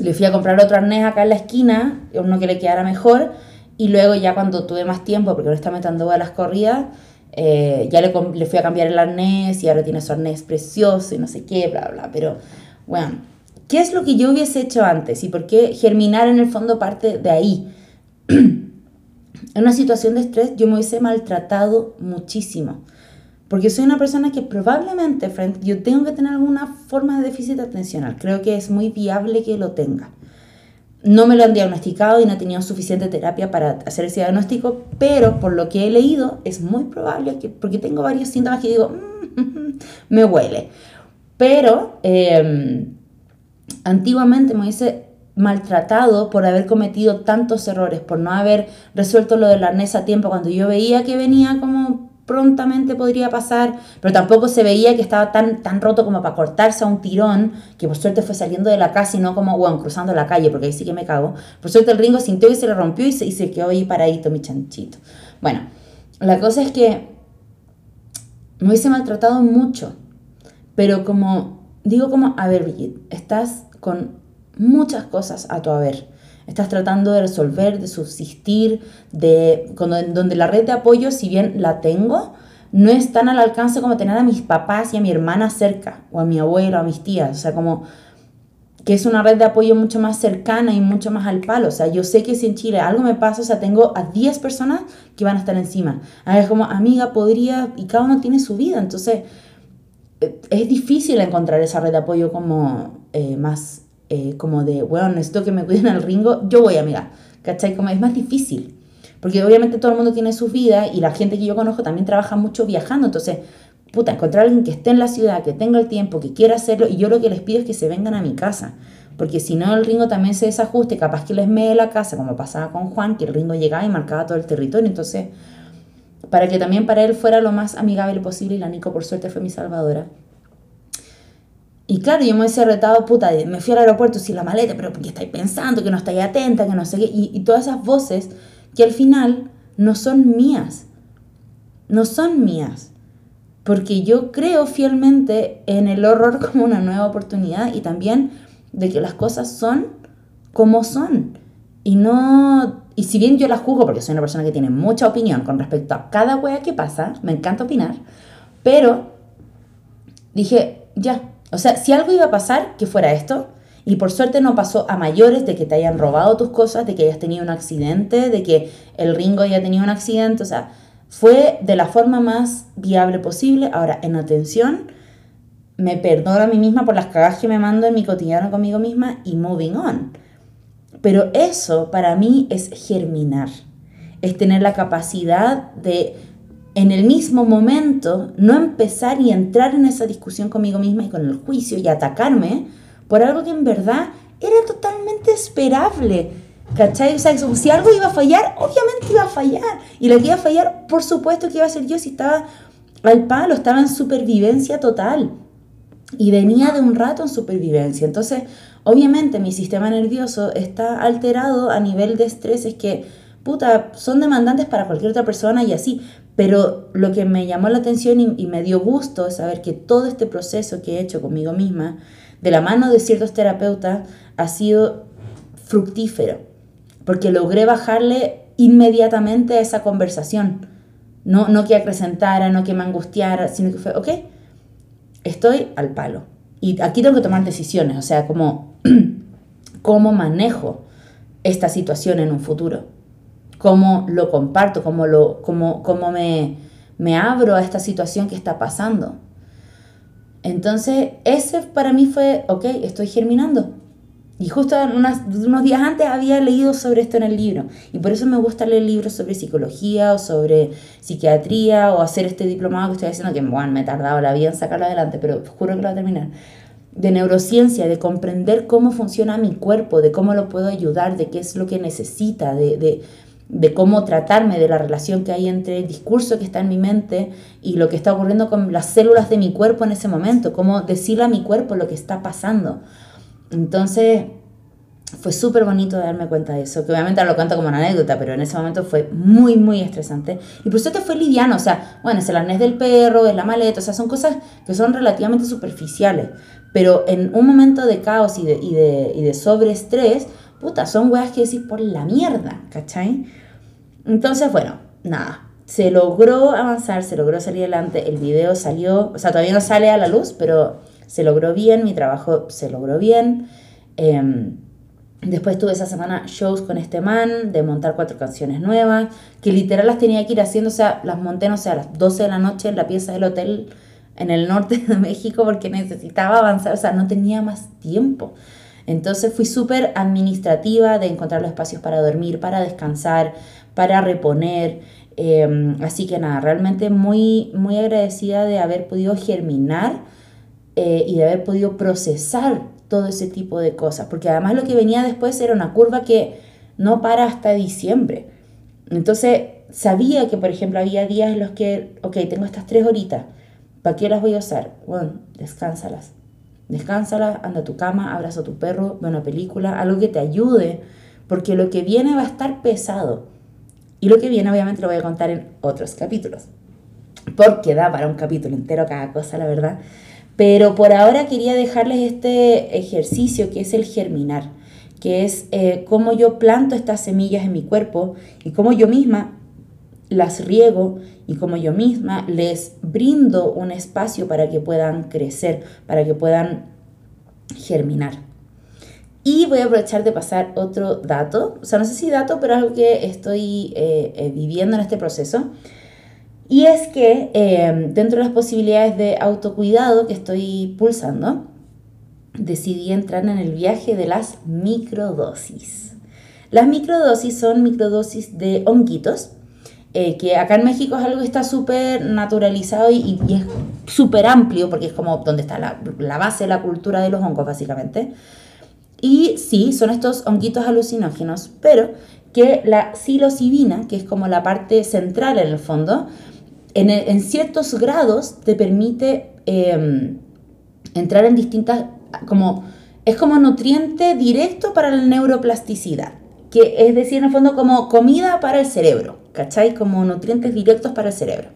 le fui a comprar otro arnés acá en la esquina, uno que le quedara mejor, y luego ya cuando tuve más tiempo, porque está metiendo a las corridas, eh, ya le, le, fui a cambiar el arnés y ahora tiene su arnés precioso y no sé qué, bla, bla, pero bueno, ¿qué es lo que yo hubiese hecho antes y por qué germinar en el fondo parte de ahí? <clears throat> en una situación de estrés yo me hubiese maltratado muchísimo. Porque soy una persona que probablemente, friend, yo tengo que tener alguna forma de déficit atencional. Creo que es muy viable que lo tenga. No me lo han diagnosticado y no he tenido suficiente terapia para hacer ese diagnóstico, pero por lo que he leído es muy probable que, porque tengo varios síntomas que digo, mm, <laughs> me huele. Pero em, antiguamente me hubiese maltratado por haber cometido tantos errores, por no haber resuelto lo del arnés a tiempo cuando yo veía que venía como prontamente podría pasar, pero tampoco se veía que estaba tan, tan roto como para cortarse a un tirón, que por suerte fue saliendo de la casa y no como, bueno, cruzando la calle, porque ahí sí que me cago. Por suerte el Ringo sintió que se le rompió y se, y se quedó ahí paradito, mi chanchito. Bueno, la cosa es que me hubiese maltratado mucho, pero como, digo como, a ver, Brigitte, estás con muchas cosas a tu haber Estás tratando de resolver, de subsistir, de cuando, donde la red de apoyo, si bien la tengo, no es tan al alcance como tener a mis papás y a mi hermana cerca, o a mi abuelo, a mis tías. O sea, como que es una red de apoyo mucho más cercana y mucho más al palo. O sea, yo sé que si en Chile algo me pasa, o sea, tengo a 10 personas que van a estar encima. A es como, amiga, podría, y cada uno tiene su vida. Entonces, eh, es difícil encontrar esa red de apoyo como eh, más eh, como de, bueno, necesito que me cuiden al ringo, yo voy, amiga. ¿Cachai? Como es más difícil. Porque obviamente todo el mundo tiene su vida y la gente que yo conozco también trabaja mucho viajando. Entonces, puta, encontrar a alguien que esté en la ciudad, que tenga el tiempo, que quiera hacerlo, y yo lo que les pido es que se vengan a mi casa. Porque si no, el ringo también se desajuste, capaz que les mee la casa, como pasaba con Juan, que el ringo llegaba y marcaba todo el territorio. Entonces, para que también para él fuera lo más amigable posible, y la Nico, por suerte, fue mi salvadora. Y claro, yo me hubiese retado, puta, me fui al aeropuerto sin la maleta, pero porque estáis pensando, que no estáis atenta, que no sé qué. Y, y todas esas voces que al final no son mías. No son mías porque yo creo fielmente en el horror <laughs> como una nueva oportunidad y también de que las cosas son como son. Y no. Y si bien yo las juzgo, porque soy una persona que tiene mucha opinión con respecto a cada wea que pasa, me encanta opinar, pero dije, ya. O sea, si algo iba a pasar, que fuera esto. Y por suerte no pasó a mayores de que te hayan robado tus cosas, de que hayas tenido un accidente, de que el Ringo haya tenido un accidente. O sea, fue de la forma más viable posible. Ahora, en atención, me perdono a mí misma por las cagas que me mando en mi cotidiano conmigo misma y moving on. Pero eso para mí es germinar, es tener la capacidad de en el mismo momento no empezar y entrar en esa discusión conmigo misma y con el juicio y atacarme por algo que en verdad era totalmente esperable ¿Cachai? Si algo iba a fallar, obviamente iba a fallar. Y lo que iba a fallar, por supuesto que iba a ser yo si estaba al palo, estaba en supervivencia total. Y venía de un rato en supervivencia. Entonces, obviamente mi sistema nervioso está alterado a nivel de estrés. Es que, puta, son demandantes para cualquier otra persona y así. Pero lo que me llamó la atención y, me dio gusto es saber que todo este proceso que he hecho conmigo misma, de la mano de ciertos terapeutas, ha sido fructífero porque logré bajarle inmediatamente esa conversación. No, no que acrecentara, no que me angustiara, sino que fue, ok, estoy al palo. Y aquí tengo que tomar decisiones, o sea, como, <clears throat> cómo manejo esta situación en un futuro, cómo lo comparto, cómo, lo, cómo, cómo me, me abro a esta situación que está pasando. Entonces, ese para mí fue, ok, estoy germinando, y justo unos días antes había leído sobre esto en el libro. Y por eso me gusta leer libros sobre psicología o sobre psiquiatría o hacer este diplomado que estoy haciendo, que bueno, me he tardado la vida en sacarlo adelante, pero juro que lo voy a terminar. De neurociencia, de comprender cómo funciona mi cuerpo, de cómo lo puedo ayudar, de qué es lo que necesita, de, de, de cómo tratarme, de la relación que hay entre el discurso que está en mi mente y lo que está ocurriendo con las células de mi cuerpo en ese momento, cómo decirle a mi cuerpo lo que está pasando. Entonces, fue súper bonito darme cuenta de eso, que obviamente lo cuento como una anécdota, pero en ese momento fue muy, muy estresante. Y por te fue liviano, o sea, bueno, es el arnés del perro, es la maleta, o sea, son cosas que son relativamente superficiales, pero en un momento de caos y de, y de, y de sobreestrés, puta, son weas que decís por la mierda, ¿cachai? Entonces, bueno, nada, se logró avanzar, se logró salir adelante, el video salió, o sea, todavía no sale a la luz, pero se logró bien, mi trabajo se logró bien. Em, después tuve esa semana shows con este man, de montar cuatro canciones nuevas, que literal las tenía que ir haciendo, o sea, las monté, no sé, a las 12 de la noche en la pieza del hotel en el norte de <laughs> México porque necesitaba avanzar, o sea, no tenía más tiempo. Entonces fui súper administrativa de encontrar los espacios para dormir, para descansar, para reponer. Em, así que nada, realmente muy, muy agradecida de haber podido germinar eh, y de haber podido procesar todo ese tipo de cosas, porque además lo que venía después era una curva que no para hasta diciembre. Entonces sabía que, por ejemplo, había días en los que, ok, tengo estas tres horitas, ¿para qué las voy a usar? Bueno, descánsalas. Descánsalas, anda a tu cama, abraza a tu perro, ve una película, algo que te ayude, porque lo que viene va a estar pesado. Y lo que viene obviamente lo voy a contar en otros capítulos, porque da para un capítulo entero cada cosa, la verdad. Pero por ahora quería dejarles este ejercicio que es el germinar, que es eh, cómo yo planto estas semillas en mi cuerpo y cómo yo misma las riego y cómo yo misma les brindo un espacio para que puedan crecer, para que puedan germinar. Y voy a aprovechar de pasar otro dato, o sea, no sé si dato, pero algo que estoy eh, eh, viviendo en este proceso. Y es que em, dentro de las posibilidades de autocuidado que estoy pulsando, decidí entrar en el viaje de las microdosis. Las microdosis son microdosis de honguitos eh, que acá en México es algo que está súper naturalizado y, es súper amplio, porque es como donde está la, base la cultura de los hongos, básicamente. Y sí, son estos honguitos alucinógenos, pero que la psilocibina, que es como la parte central en el fondo, en, en ciertos grados te permite em, entrar en distintas, como, es como nutriente directo para la neuroplasticidad, que es decir, en el fondo como comida para el cerebro, ¿cachai? Como nutrientes directos para el cerebro.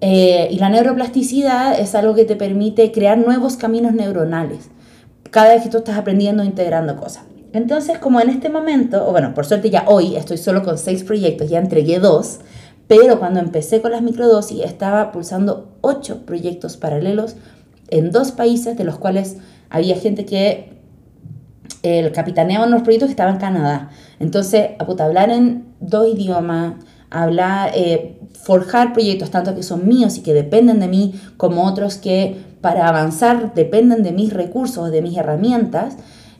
Eh, y la neuroplasticidad es algo que te permite crear nuevos caminos neuronales cada vez que tú estás aprendiendo e integrando cosas. Entonces, como en este momento, o bueno, por suerte ya hoy estoy solo con seis proyectos, ya entregué dos, pero cuando empecé con las microdosis estaba pulsando ocho proyectos paralelos en dos países, de los cuales había gente que el capitaneaba en los proyectos estaba en Canadá. Entonces, a puta, hablar en dos idiomas, hablar, eh, forjar proyectos tanto que son míos y que dependen de mí, como otros que para avanzar dependen de mis recursos, de mis herramientas,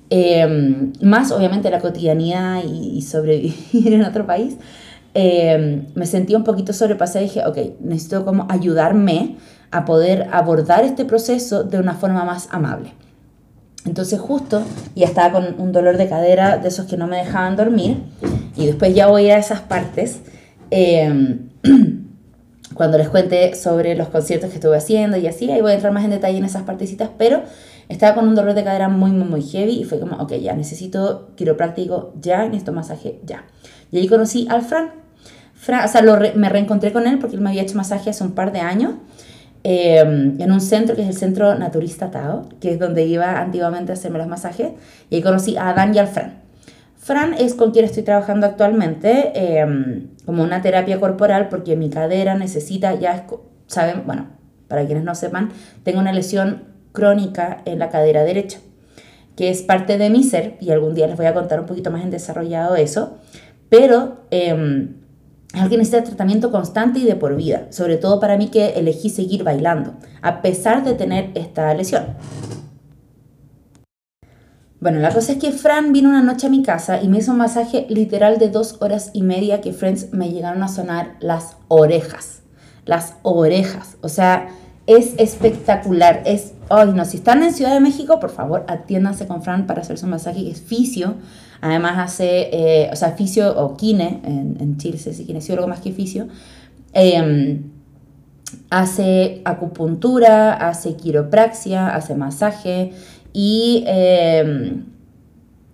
eh, más obviamente la cotidianidad y, sobrevivir <laughs> en otro país, eh, me sentí un poquito sobrepasada y dije, ok, necesito como ayudarme a poder abordar este proceso de una forma más amable. Entonces justo, y estaba con un dolor de cadera de esos que no me dejaban dormir, y después ya voy a esas partes, eh, <clears throat> cuando les cuente sobre los conciertos que estuve haciendo y así, ahí voy a entrar más en detalle en esas partecitas, pero estaba con un dolor de cadera muy, muy, muy heavy y fue como, ok, ya necesito quiropráctico, ya necesito masaje, ya. Y ahí conocí al Fran. Fran o sea, me reencontré con él porque él me había hecho masaje hace un par de años em, en un centro que es el Centro Naturista Tao, que es donde iba antiguamente a hacerme los masajes. Y ahí conocí a Adán y al Fran. Fran es con quien estoy trabajando actualmente em, como una terapia corporal porque mi cadera necesita, ya saben, bueno, para quienes no sepan, tengo una lesión crónica en la cadera derecha, que es parte de mi ser, y algún día les voy a contar un poquito más en desarrollado eso, pero eh, que necesita tratamiento constante y de por vida, sobre todo para mí que elegí seguir bailando, a pesar de tener esta lesión. Bueno, la cosa es que Fran vino una noche a mi casa y me hizo un masaje literal de dos horas y media que Friends me llegaron a sonar las orejas. Las orejas. O sea, es espectacular. Es, no, si están en Ciudad de México, por favor, atiéndanse con Fran para hacer su masaje, que es fisio. Además hace, eh, o sea, fisio o kine, en, en Chile se dice kinesiólogo más que fisio. Em, hace acupuntura, hace quiropraxia, hace masaje y em,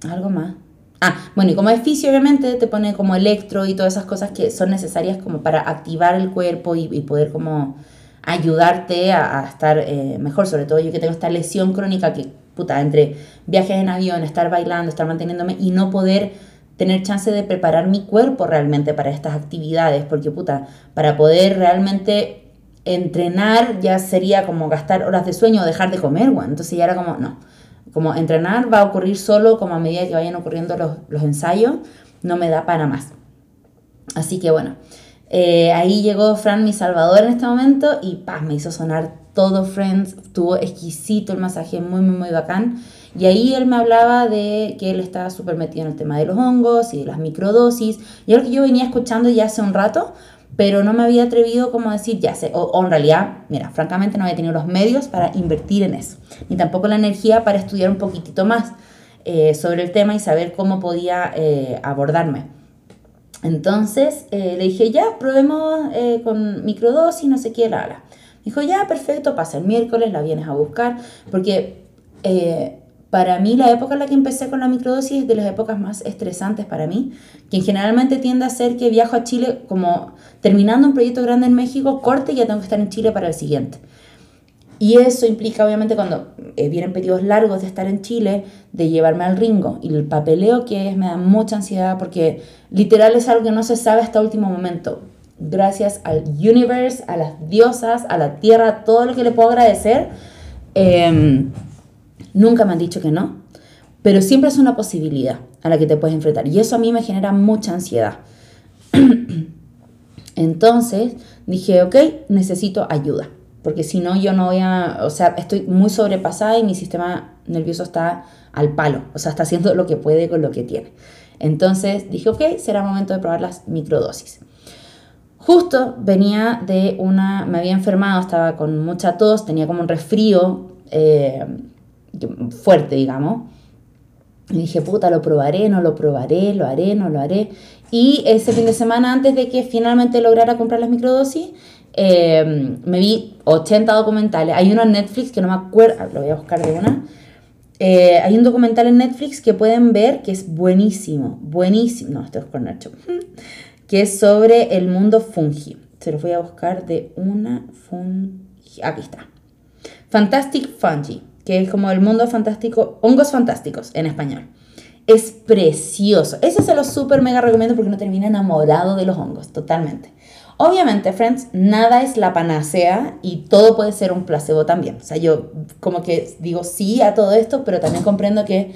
algo más. Ah, bueno, y como es fisio, obviamente te pone como electro y todas esas cosas que son necesarias como para activar el cuerpo y poder como ayudarte a, estar eh, mejor, sobre todo yo que tengo esta lesión crónica que, puta, entre viajes en avión, estar bailando, estar manteniéndome y no poder tener chance de preparar mi cuerpo realmente para estas actividades, porque, puta, para poder realmente entrenar ya sería como gastar horas de sueño o dejar de comer, bueno, entonces ya era como, no, como entrenar va a ocurrir solo como a medida que vayan ocurriendo los, los ensayos, no me da para más. Así que bueno, eh, ahí llegó Fran, mi salvador en este momento, y ¡pam! me hizo sonar todo Friends. Estuvo exquisito el masaje, muy, muy, muy bacán. Y ahí él me hablaba de que él estaba súper metido en el tema de los hongos y de las microdosis. Y algo que yo venía escuchando ya hace un rato, pero no me había atrevido como a decir, ya sé, o, en realidad, mira, francamente no había tenido los medios para invertir en eso, ni tampoco la energía para estudiar un poquitito más eh, sobre el tema y saber cómo podía eh, abordarme. Entonces eh, le dije, ya, probemos eh, con microdosis, no sé qué, la, la. Dijo, ya, perfecto, pasa el miércoles, la vienes a buscar, porque eh, para mí la época en la que empecé con la microdosis es de las épocas más estresantes para mí, que generalmente tiende a ser que viajo a Chile como terminando un proyecto grande en México, corte y ya tengo que estar en Chile para el siguiente. Y eso implica, obviamente, cuando eh, vienen periodos largos de estar en Chile, de llevarme al ringo. Y el papeleo que es me da mucha ansiedad porque literal es algo que no se sabe hasta último momento. Gracias al universe, a las diosas, a la tierra, todo lo que le puedo agradecer. Em, nunca me han dicho que no, pero siempre es una posibilidad a la que te puedes enfrentar. Y eso a mí me genera mucha ansiedad. <clears throat> Entonces dije, ok, necesito ayuda porque si no yo no voy a, o sea, estoy muy sobrepasada y mi sistema nervioso está al palo, o sea, está haciendo lo que puede con lo que tiene. Entonces dije, ok, será momento de probar las microdosis. Justo venía de una, me había enfermado, estaba con mucha tos, tenía como un resfrío eh, fuerte, digamos. Y dije, puta, lo probaré, no lo probaré, lo haré, no lo haré. Y ese fin de semana, antes de que finalmente lograra comprar las microdosis, eh, me vi 80 documentales. Hay uno en Netflix que no me acuerdo, lo voy a buscar de una. Eh, hay un documental en Netflix que pueden ver que es buenísimo, buenísimo. No, esto es con Nacho <laughs> que es sobre el mundo fungi. Se los voy a buscar de una fungi. Aquí está. Fantastic Fungi, que es como el mundo fantástico, hongos fantásticos en español. Es precioso. Ese se lo súper mega recomiendo porque uno termina enamorado de los hongos, totalmente. Obviamente, friends, nada es la panacea y todo puede ser un placebo también. O sea, yo como que digo sí a todo esto, pero también comprendo que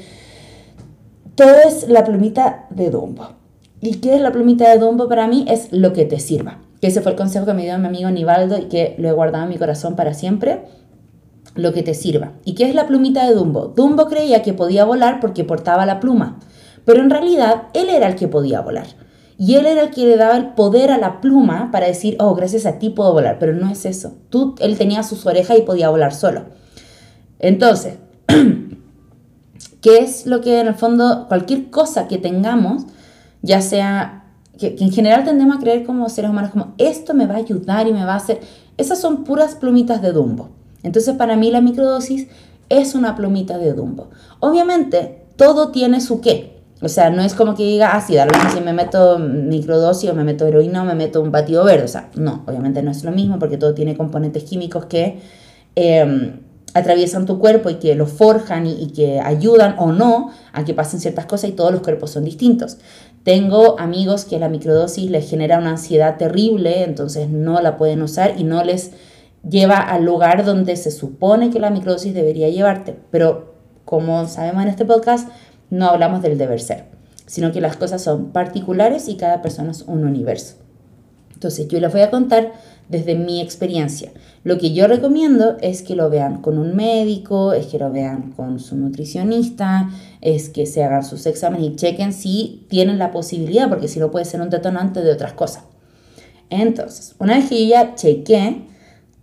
todo es la plumita de Dumbo. ¿Y qué es la plumita de Dumbo para mí? Es lo que te sirva. Que ese fue el consejo que me dio mi amigo Nivaldo y que lo he guardado en mi corazón para siempre. Lo que te sirva. ¿Y qué es la plumita de Dumbo? Dumbo creía que podía volar porque portaba la pluma, pero en realidad él era el que podía volar. Y él era el que le daba el poder a la pluma para decir, oh, gracias a ti puedo volar, pero no es eso. Tú, él tenía sus orejas y podía volar solo. Entonces, <clears throat> ¿qué es lo que en el fondo, cualquier cosa que tengamos, ya sea que, en general tendemos a creer como seres humanos como esto me va a ayudar y me va a hacer, esas son puras plumitas de Dumbo. Entonces para mí la microdosis es una plumita de Dumbo. Obviamente todo tiene su qué. O sea, no es como que diga, ah, da lo mismo si me meto microdosis o me meto heroína o me meto un batido verde. O sea, no, obviamente no es lo mismo porque todo tiene componentes químicos que em, atraviesan tu cuerpo y que lo forjan y, que ayudan o no a que pasen ciertas cosas y todos los cuerpos son distintos. Tengo amigos que la microdosis les genera una ansiedad terrible, entonces no la pueden usar y no les lleva al lugar donde se supone que la microdosis debería llevarte. Pero como sabemos en este podcast, no hablamos del deber ser, sino que las cosas son particulares y cada persona es un universo. Entonces yo les voy a contar desde mi experiencia. Lo que yo recomiendo es que lo vean con un médico, es que lo vean con su nutricionista, es que se hagan sus exámenes y chequen si tienen la posibilidad, porque si no puede ser un detonante de otras cosas. Entonces, una vez que yo ya chequé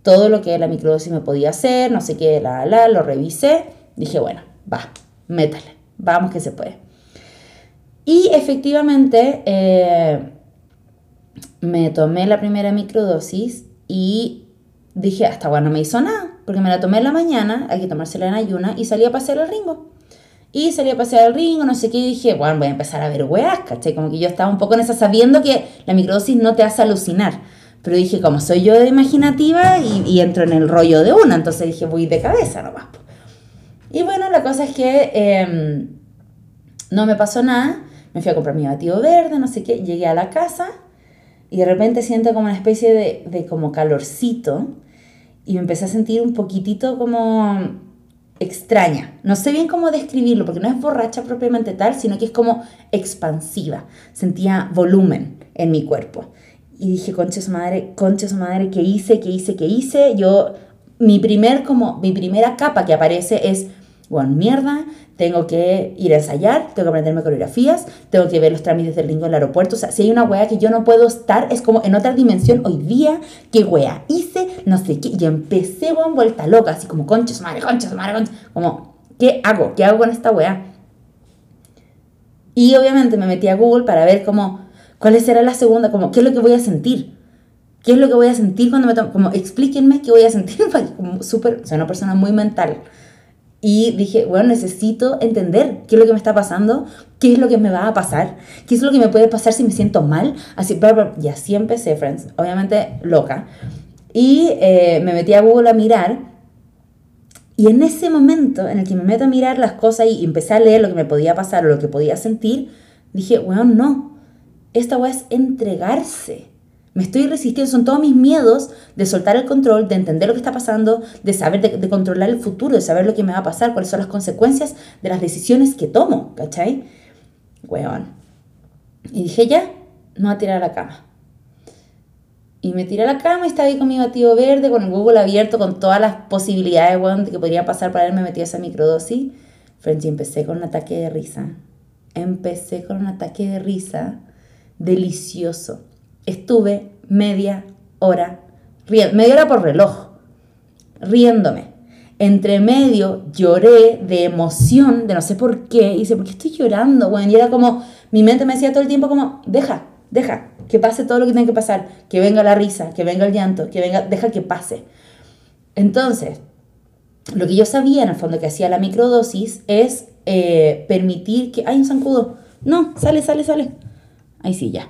todo lo que la microdosis me podía hacer, no sé qué, la, la, lo revisé, dije, bueno, va, métale, vamos que se puede. Y efectivamente, eh, me tomé la primera microdosis y dije, hasta bueno, no me hizo nada, porque me la tomé en la mañana, hay que tomársela en ayuna, y salí a pasear el ringo. Y salí a pasear el ringo, no sé qué, y dije, bueno, voy a empezar a ver weas, ¿cachai? Como que yo estaba un poco en esa, sabiendo que la microdosis no te hace alucinar. Pero dije, como soy yo de imaginativa y, entro en el rollo de una, entonces dije, voy de cabeza nomás. Y bueno, la cosa es que em, no me pasó nada, me fui a comprar mi batido verde, no sé qué, llegué a la casa y de repente siento como una especie de, de como calorcito y me empecé a sentir un poquitito como extraña. No sé bien cómo describirlo, porque no es borracha propiamente tal, sino que es como expansiva. Sentía volumen en mi cuerpo. Y dije, concha su madre, concha su madre, ¿qué hice? ¿Qué hice? ¿Qué hice? Yo, mi primer, como, mi primera capa que aparece es, bueno, mierda, tengo que ir a ensayar, tengo que aprenderme coreografías, tengo que ver los trámites del ringo en el aeropuerto. O sea, si hay una wea que yo no puedo estar, es como en otra dimensión hoy día, qué wea hice, no sé qué. Y empecé, weón, vuelta loca, así como conchas, madre, conchas, madre, conchas. Como, ¿qué hago? ¿Qué hago con esta wea? Y obviamente me metí a Google para ver cómo, cuál será la segunda, como, qué es lo que voy a sentir. ¿Qué es lo que voy a sentir cuando me tomo? Como, explíquenme qué voy a sentir. <laughs> Como súper, soy una persona muy mental. Y dije, bueno, necesito entender qué es lo que me está pasando, qué es lo que me va a pasar, qué es lo que me puede pasar si me siento mal. Así, y así empecé, friends, obviamente loca. Y eh, me metí a Google a mirar. Y en ese momento en el que me meto a mirar las cosas y empecé a leer lo que me podía pasar o lo que podía sentir, dije, bueno, no, esta es entregarse. Me estoy resistiendo, son todos mis miedos de soltar el control, de entender lo que está pasando, de saber, de, controlar el futuro, de saber lo que me va a pasar, cuáles son las consecuencias de las decisiones que tomo, ¿cachai? Weón. Y dije, ya, no voy a tirar a la cama. Y me tiré a la cama y estaba ahí con mi batido verde, con el Google abierto, con todas las posibilidades, weón, que podría pasar para haberme metido esa microdosis. Frente y empecé con un ataque de risa. Empecé con un ataque de risa delicioso Estuve media hora, media hora por reloj, riéndome. Entre medio lloré de emoción, de no sé por qué, y dice, ¿por qué estoy llorando? Bueno, y era como, mi mente me decía todo el tiempo como, deja, deja, que pase todo lo que tiene que pasar, que venga la risa, que venga el llanto, que venga, deja que pase. Entonces, lo que yo sabía en el fondo que hacía la microdosis es eh, permitir que... ¡Hay un zancudo! No, sale, sale, sale. Ahí sí, ya.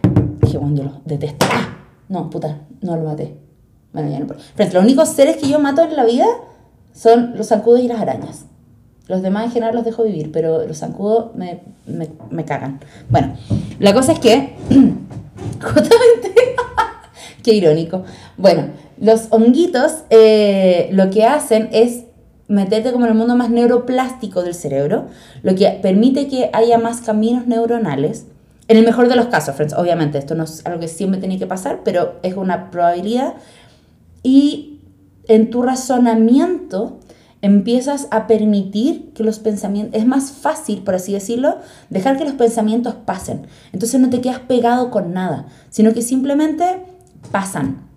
Dije, bueno, yo lo detesto. ¡Ah! No, puta, no lo maté. Bueno, ya no Frente, los únicos seres que yo mato en la vida son los zancudos y las arañas. Los demás en general los dejo vivir, pero los zancudos me, me, me cagan. Bueno, la cosa es que... <clears throat> justamente... <laughs> Qué irónico. Bueno, los honguitos eh, lo que hacen es meterte como en el mundo más neuroplástico del cerebro, lo que permite que haya más caminos neuronales. En el mejor de los casos, friends, obviamente, esto no es algo que siempre tiene que pasar, pero es una probabilidad. Y en tu razonamiento empiezas a permitir que los pensamientos, es más fácil, por así decirlo, dejar que los pensamientos pasen. Entonces no te quedas pegado con nada, sino que simplemente pasan.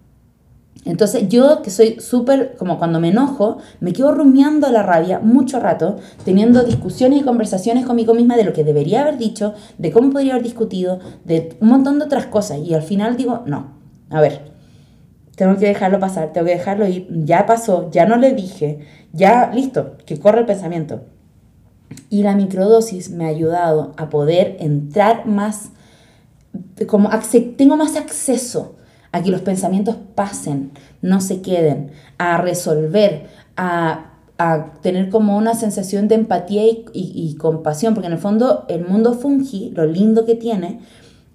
Entonces yo que soy súper, como cuando me enojo, me quedo rumiando la rabia mucho rato, teniendo discusiones y conversaciones conmigo misma de lo que debería haber dicho, de cómo podría haber discutido, de un montón de otras cosas. Y al final digo, no, a ver, tengo que dejarlo pasar, tengo que dejarlo ir, ya pasó, ya no le dije, ya listo, que corre el pensamiento. Y la microdosis me ha ayudado a poder entrar más, como tengo más acceso a que los pensamientos pasen, no se queden, a resolver, a, tener como una sensación de empatía y, y, compasión, porque en el fondo el mundo fungi, lo lindo que tiene,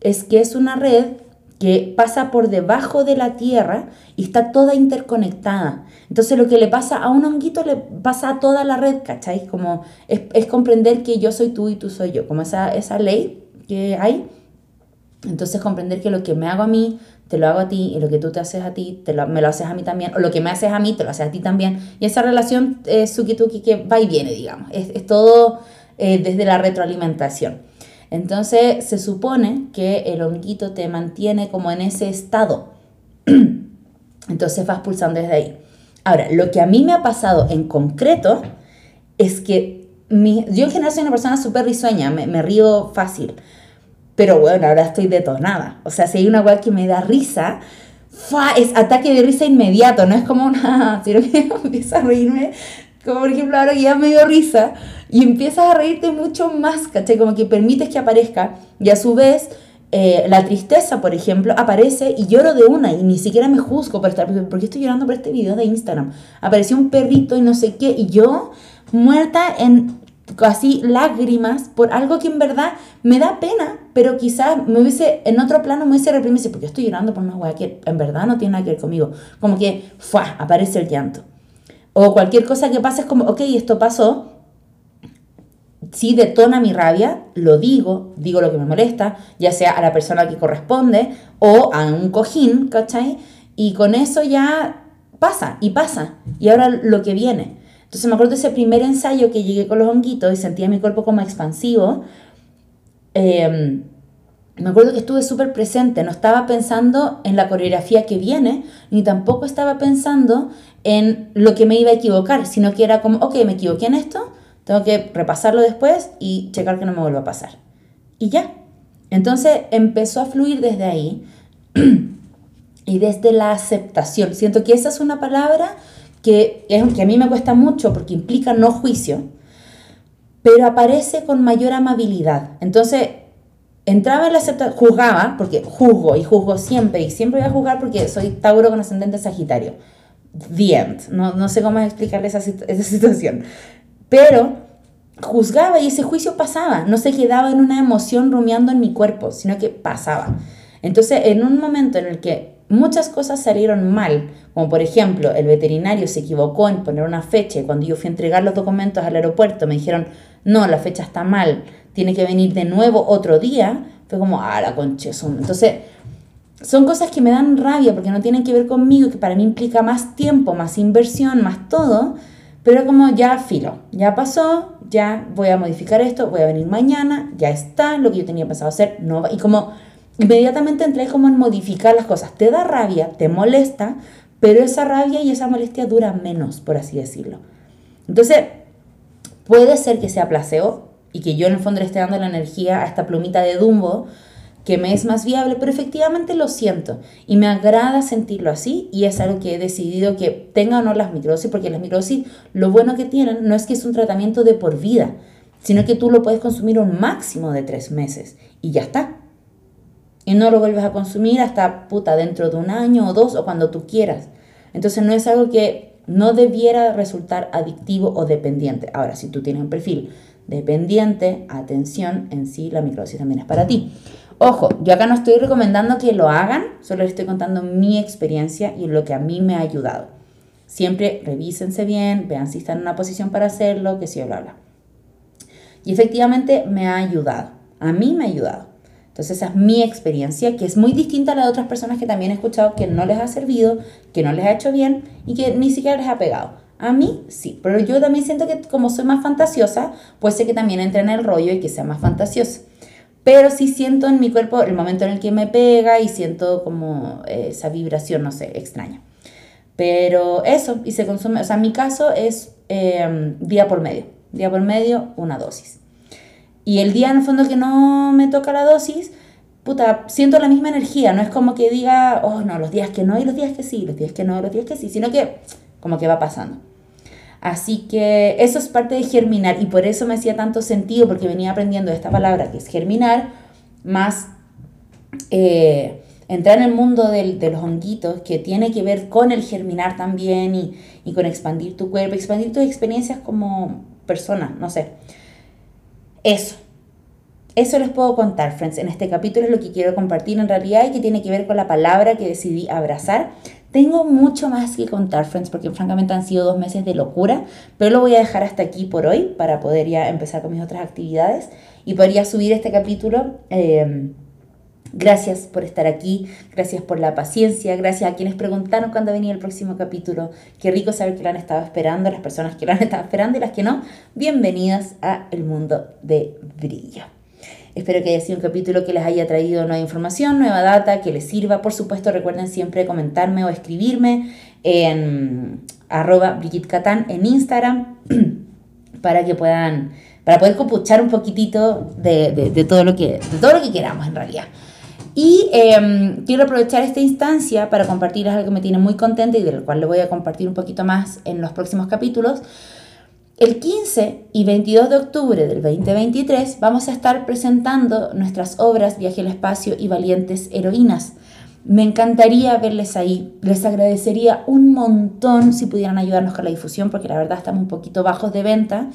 es que es una red que pasa por debajo de la tierra y está toda interconectada. Entonces lo que le pasa a un honguito le pasa a toda la red, ¿cachai? Como es, es comprender que yo soy tú y tú soy yo, como esa, esa ley que hay. Entonces comprender que lo que me hago a mí te lo hago a ti y lo que tú te haces a ti, te me lo haces a mí también, o lo que me haces a mí, te lo haces a ti también. Y esa relación eh, suki-tuki que va y viene, digamos. Es, todo eh, desde la retroalimentación. Entonces se supone que el honguito te mantiene como en ese estado. <clears throat> Entonces vas pulsando desde ahí. Ahora, lo que a mí me ha pasado en concreto es que mi, yo en general soy una persona súper risueña, me, me río fácil. Pero bueno, ahora estoy detonada. O sea, si hay una weá que me da risa, es ataque de risa inmediato, no es como una, <laughs> sino que <laughs> empieza a reírme, como por ejemplo ahora que ya me dio risa, y empiezas a reírte mucho más, ¿cachai? Como que permites que aparezca, y a su vez eh, la tristeza, por ejemplo, aparece y lloro de una, y ni siquiera me juzgo por estar, porque estoy llorando por este video de Instagram. Apareció un perrito y no sé qué, y yo muerta en así lágrimas por algo que en verdad me da pena, pero quizás me hubiese, en otro plano me hubiese reprimido, porque estoy llorando por una hueá que en verdad no tiene nada que ver conmigo. Como que, ¡fua! aparece el llanto. O cualquier cosa que pase es como, ok, esto pasó, si detona mi rabia, lo digo, digo lo que me molesta, ya sea a la persona que corresponde o a un cojín, ¿cachai? Y con eso ya pasa y pasa. Y ahora lo que viene. Entonces me acuerdo de ese primer ensayo que llegué con los honguitos y sentía mi cuerpo como expansivo. Em, me acuerdo que estuve súper presente, no estaba pensando en la coreografía que viene, ni tampoco estaba pensando en lo que me iba a equivocar, sino que era como, ok, me equivoqué en esto, tengo que repasarlo después y checar que no me vuelva a pasar. Y ya. Entonces empezó a fluir desde ahí <clears throat> y desde la aceptación. Siento que esa es una palabra que, es, que a mí me cuesta mucho porque implica no juicio, pero aparece con mayor amabilidad. Entonces, entraba en la aceptación, juzgaba, porque juzgo y juzgo siempre, y siempre voy a juzgar porque soy Tauro con ascendente Sagitario. The end. No, no sé cómo explicarle esa, esa situación. Pero juzgaba y ese juicio pasaba, no se quedaba en una emoción rumiando en mi cuerpo, sino que pasaba. Entonces, en un momento en el que muchas cosas salieron mal, como por ejemplo el veterinario se equivocó en poner una fecha y cuando yo fui a entregar los documentos al aeropuerto me dijeron, no, la fecha está mal, tiene que venir de nuevo otro día, fue como, ah, la concha. Entonces, son cosas que me dan rabia porque no tienen que ver conmigo, que para mí implica más tiempo, más inversión, más todo, pero como ya filo, ya pasó, ya voy a modificar esto, voy a venir mañana, ya está, lo que yo tenía pensado hacer, no y como inmediatamente entré como en modificar las cosas. Te da rabia, te molesta, pero esa rabia y esa molestia dura menos, por así decirlo. Entonces, puede ser que sea placebo y que yo en el fondo le esté dando la energía a esta plumita de Dumbo que me es más viable, pero efectivamente lo siento y me agrada sentirlo así y es algo que he decidido que tenga o no las microsis, porque las microsis lo bueno que tienen no es que es un tratamiento de por vida, sino que tú lo puedes consumir un máximo de tres meses y ya está. Y no lo vuelves a consumir hasta puta dentro de un año o dos o cuando tú quieras. Entonces no es algo que no debiera resultar adictivo o dependiente. Ahora, si tú tienes un perfil dependiente, atención, en sí la microsis también es para ti. Ojo, yo acá no estoy recomendando que lo hagan, solo les estoy contando mi experiencia y lo que a mí me ha ayudado. Siempre revísense bien, vean si están en una posición para hacerlo, que si o bla, bla. Y efectivamente me ha ayudado. A mí me ha ayudado. Entonces esa es mi experiencia, que es muy distinta a la de otras personas que también he escuchado que no les ha servido, que no les ha hecho bien y que ni siquiera les ha pegado. A mí sí, pero yo también siento que como soy más fantasiosa, puede ser que también entre en el rollo y que sea más fantasiosa. Pero sí siento en mi cuerpo el momento en el que me pega y siento como eh, esa vibración, no sé, extraña. Pero eso, y se consume, o sea, en mi caso es em, día por medio, día por medio, una dosis. Y el día en el fondo que no me toca la dosis, puta, siento la misma energía, no es como que diga, oh no, los días que no y los días que sí, los días que no los días que sí, sino que como que va pasando. Así que eso es parte de germinar y por eso me hacía tanto sentido porque venía aprendiendo esta palabra que es germinar, más eh, entrar en el mundo de los honguitos que tiene que ver con el germinar también y, y con expandir tu cuerpo, expandir tus experiencias como persona, no sé. Eso. Eso les puedo contar, friends. En este capítulo es lo que quiero compartir en realidad y que tiene que ver con la palabra que decidí abrazar tengo mucho más que contar, friends, porque francamente han sido dos meses de locura, pero lo voy a dejar hasta aquí por hoy para poder ya empezar con mis otras actividades y podría subir este capítulo. Eh, gracias por estar aquí, gracias por la paciencia, gracias a quienes preguntaron cuándo venía el próximo capítulo. Qué rico saber que lo han estado esperando, las personas que lo han <laughs> estado esperando y las que no. Bienvenidas a El Mundo de Brillo. Espero que haya sido un capítulo que les haya traído nueva información, nueva data, que les sirva. Por supuesto, recuerden siempre comentarme o escribirme en arroba en Instagram <clears throat> para que puedan, para poder compuchar un poquitito de, todo lo que, de todo lo que queramos en realidad. Y em, quiero aprovechar esta instancia para compartirles algo que me tiene muy contenta y del cual le voy a compartir un poquito más en los próximos capítulos. El 15 y 22 de octubre del 2023 vamos a estar presentando nuestras obras Viaje al Espacio y Valientes Heroínas. Me encantaría verles ahí. Les agradecería un montón si pudieran ayudarnos con la difusión porque la verdad estamos un poquito bajos de venta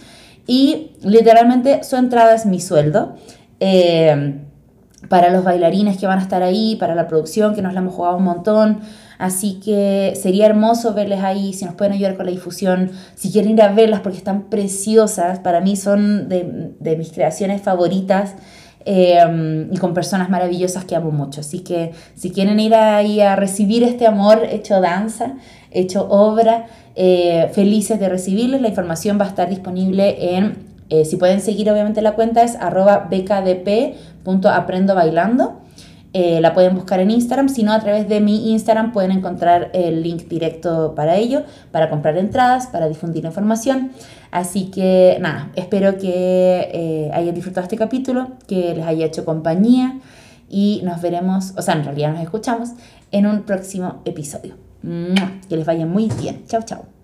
y literalmente su entrada es mi sueldo. Eh, para los bailarines que van a estar ahí, para la producción que nos la hemos jugado un montón. Así que sería hermoso verles ahí, si nos pueden ayudar con la difusión, si quieren ir a verlas porque están preciosas, para mí son de, mis creaciones favoritas. Em, y con personas maravillosas que amo mucho. Así que si quieren ir ahí a recibir este amor hecho danza, hecho obra, eh, felices de recibirles, la información va a estar disponible en, eh, si pueden seguir obviamente la cuenta es arroba bkdp.aprendobailando. Eh, la pueden buscar en Instagram, si no a través de mi Instagram pueden encontrar el link directo para ello, para comprar entradas, para difundir información. Así que nada, espero que eh, hayan disfrutado este capítulo, que les haya hecho compañía y nos veremos, o sea, en realidad nos escuchamos en un próximo episodio. Que les vaya muy bien. Chao, chao.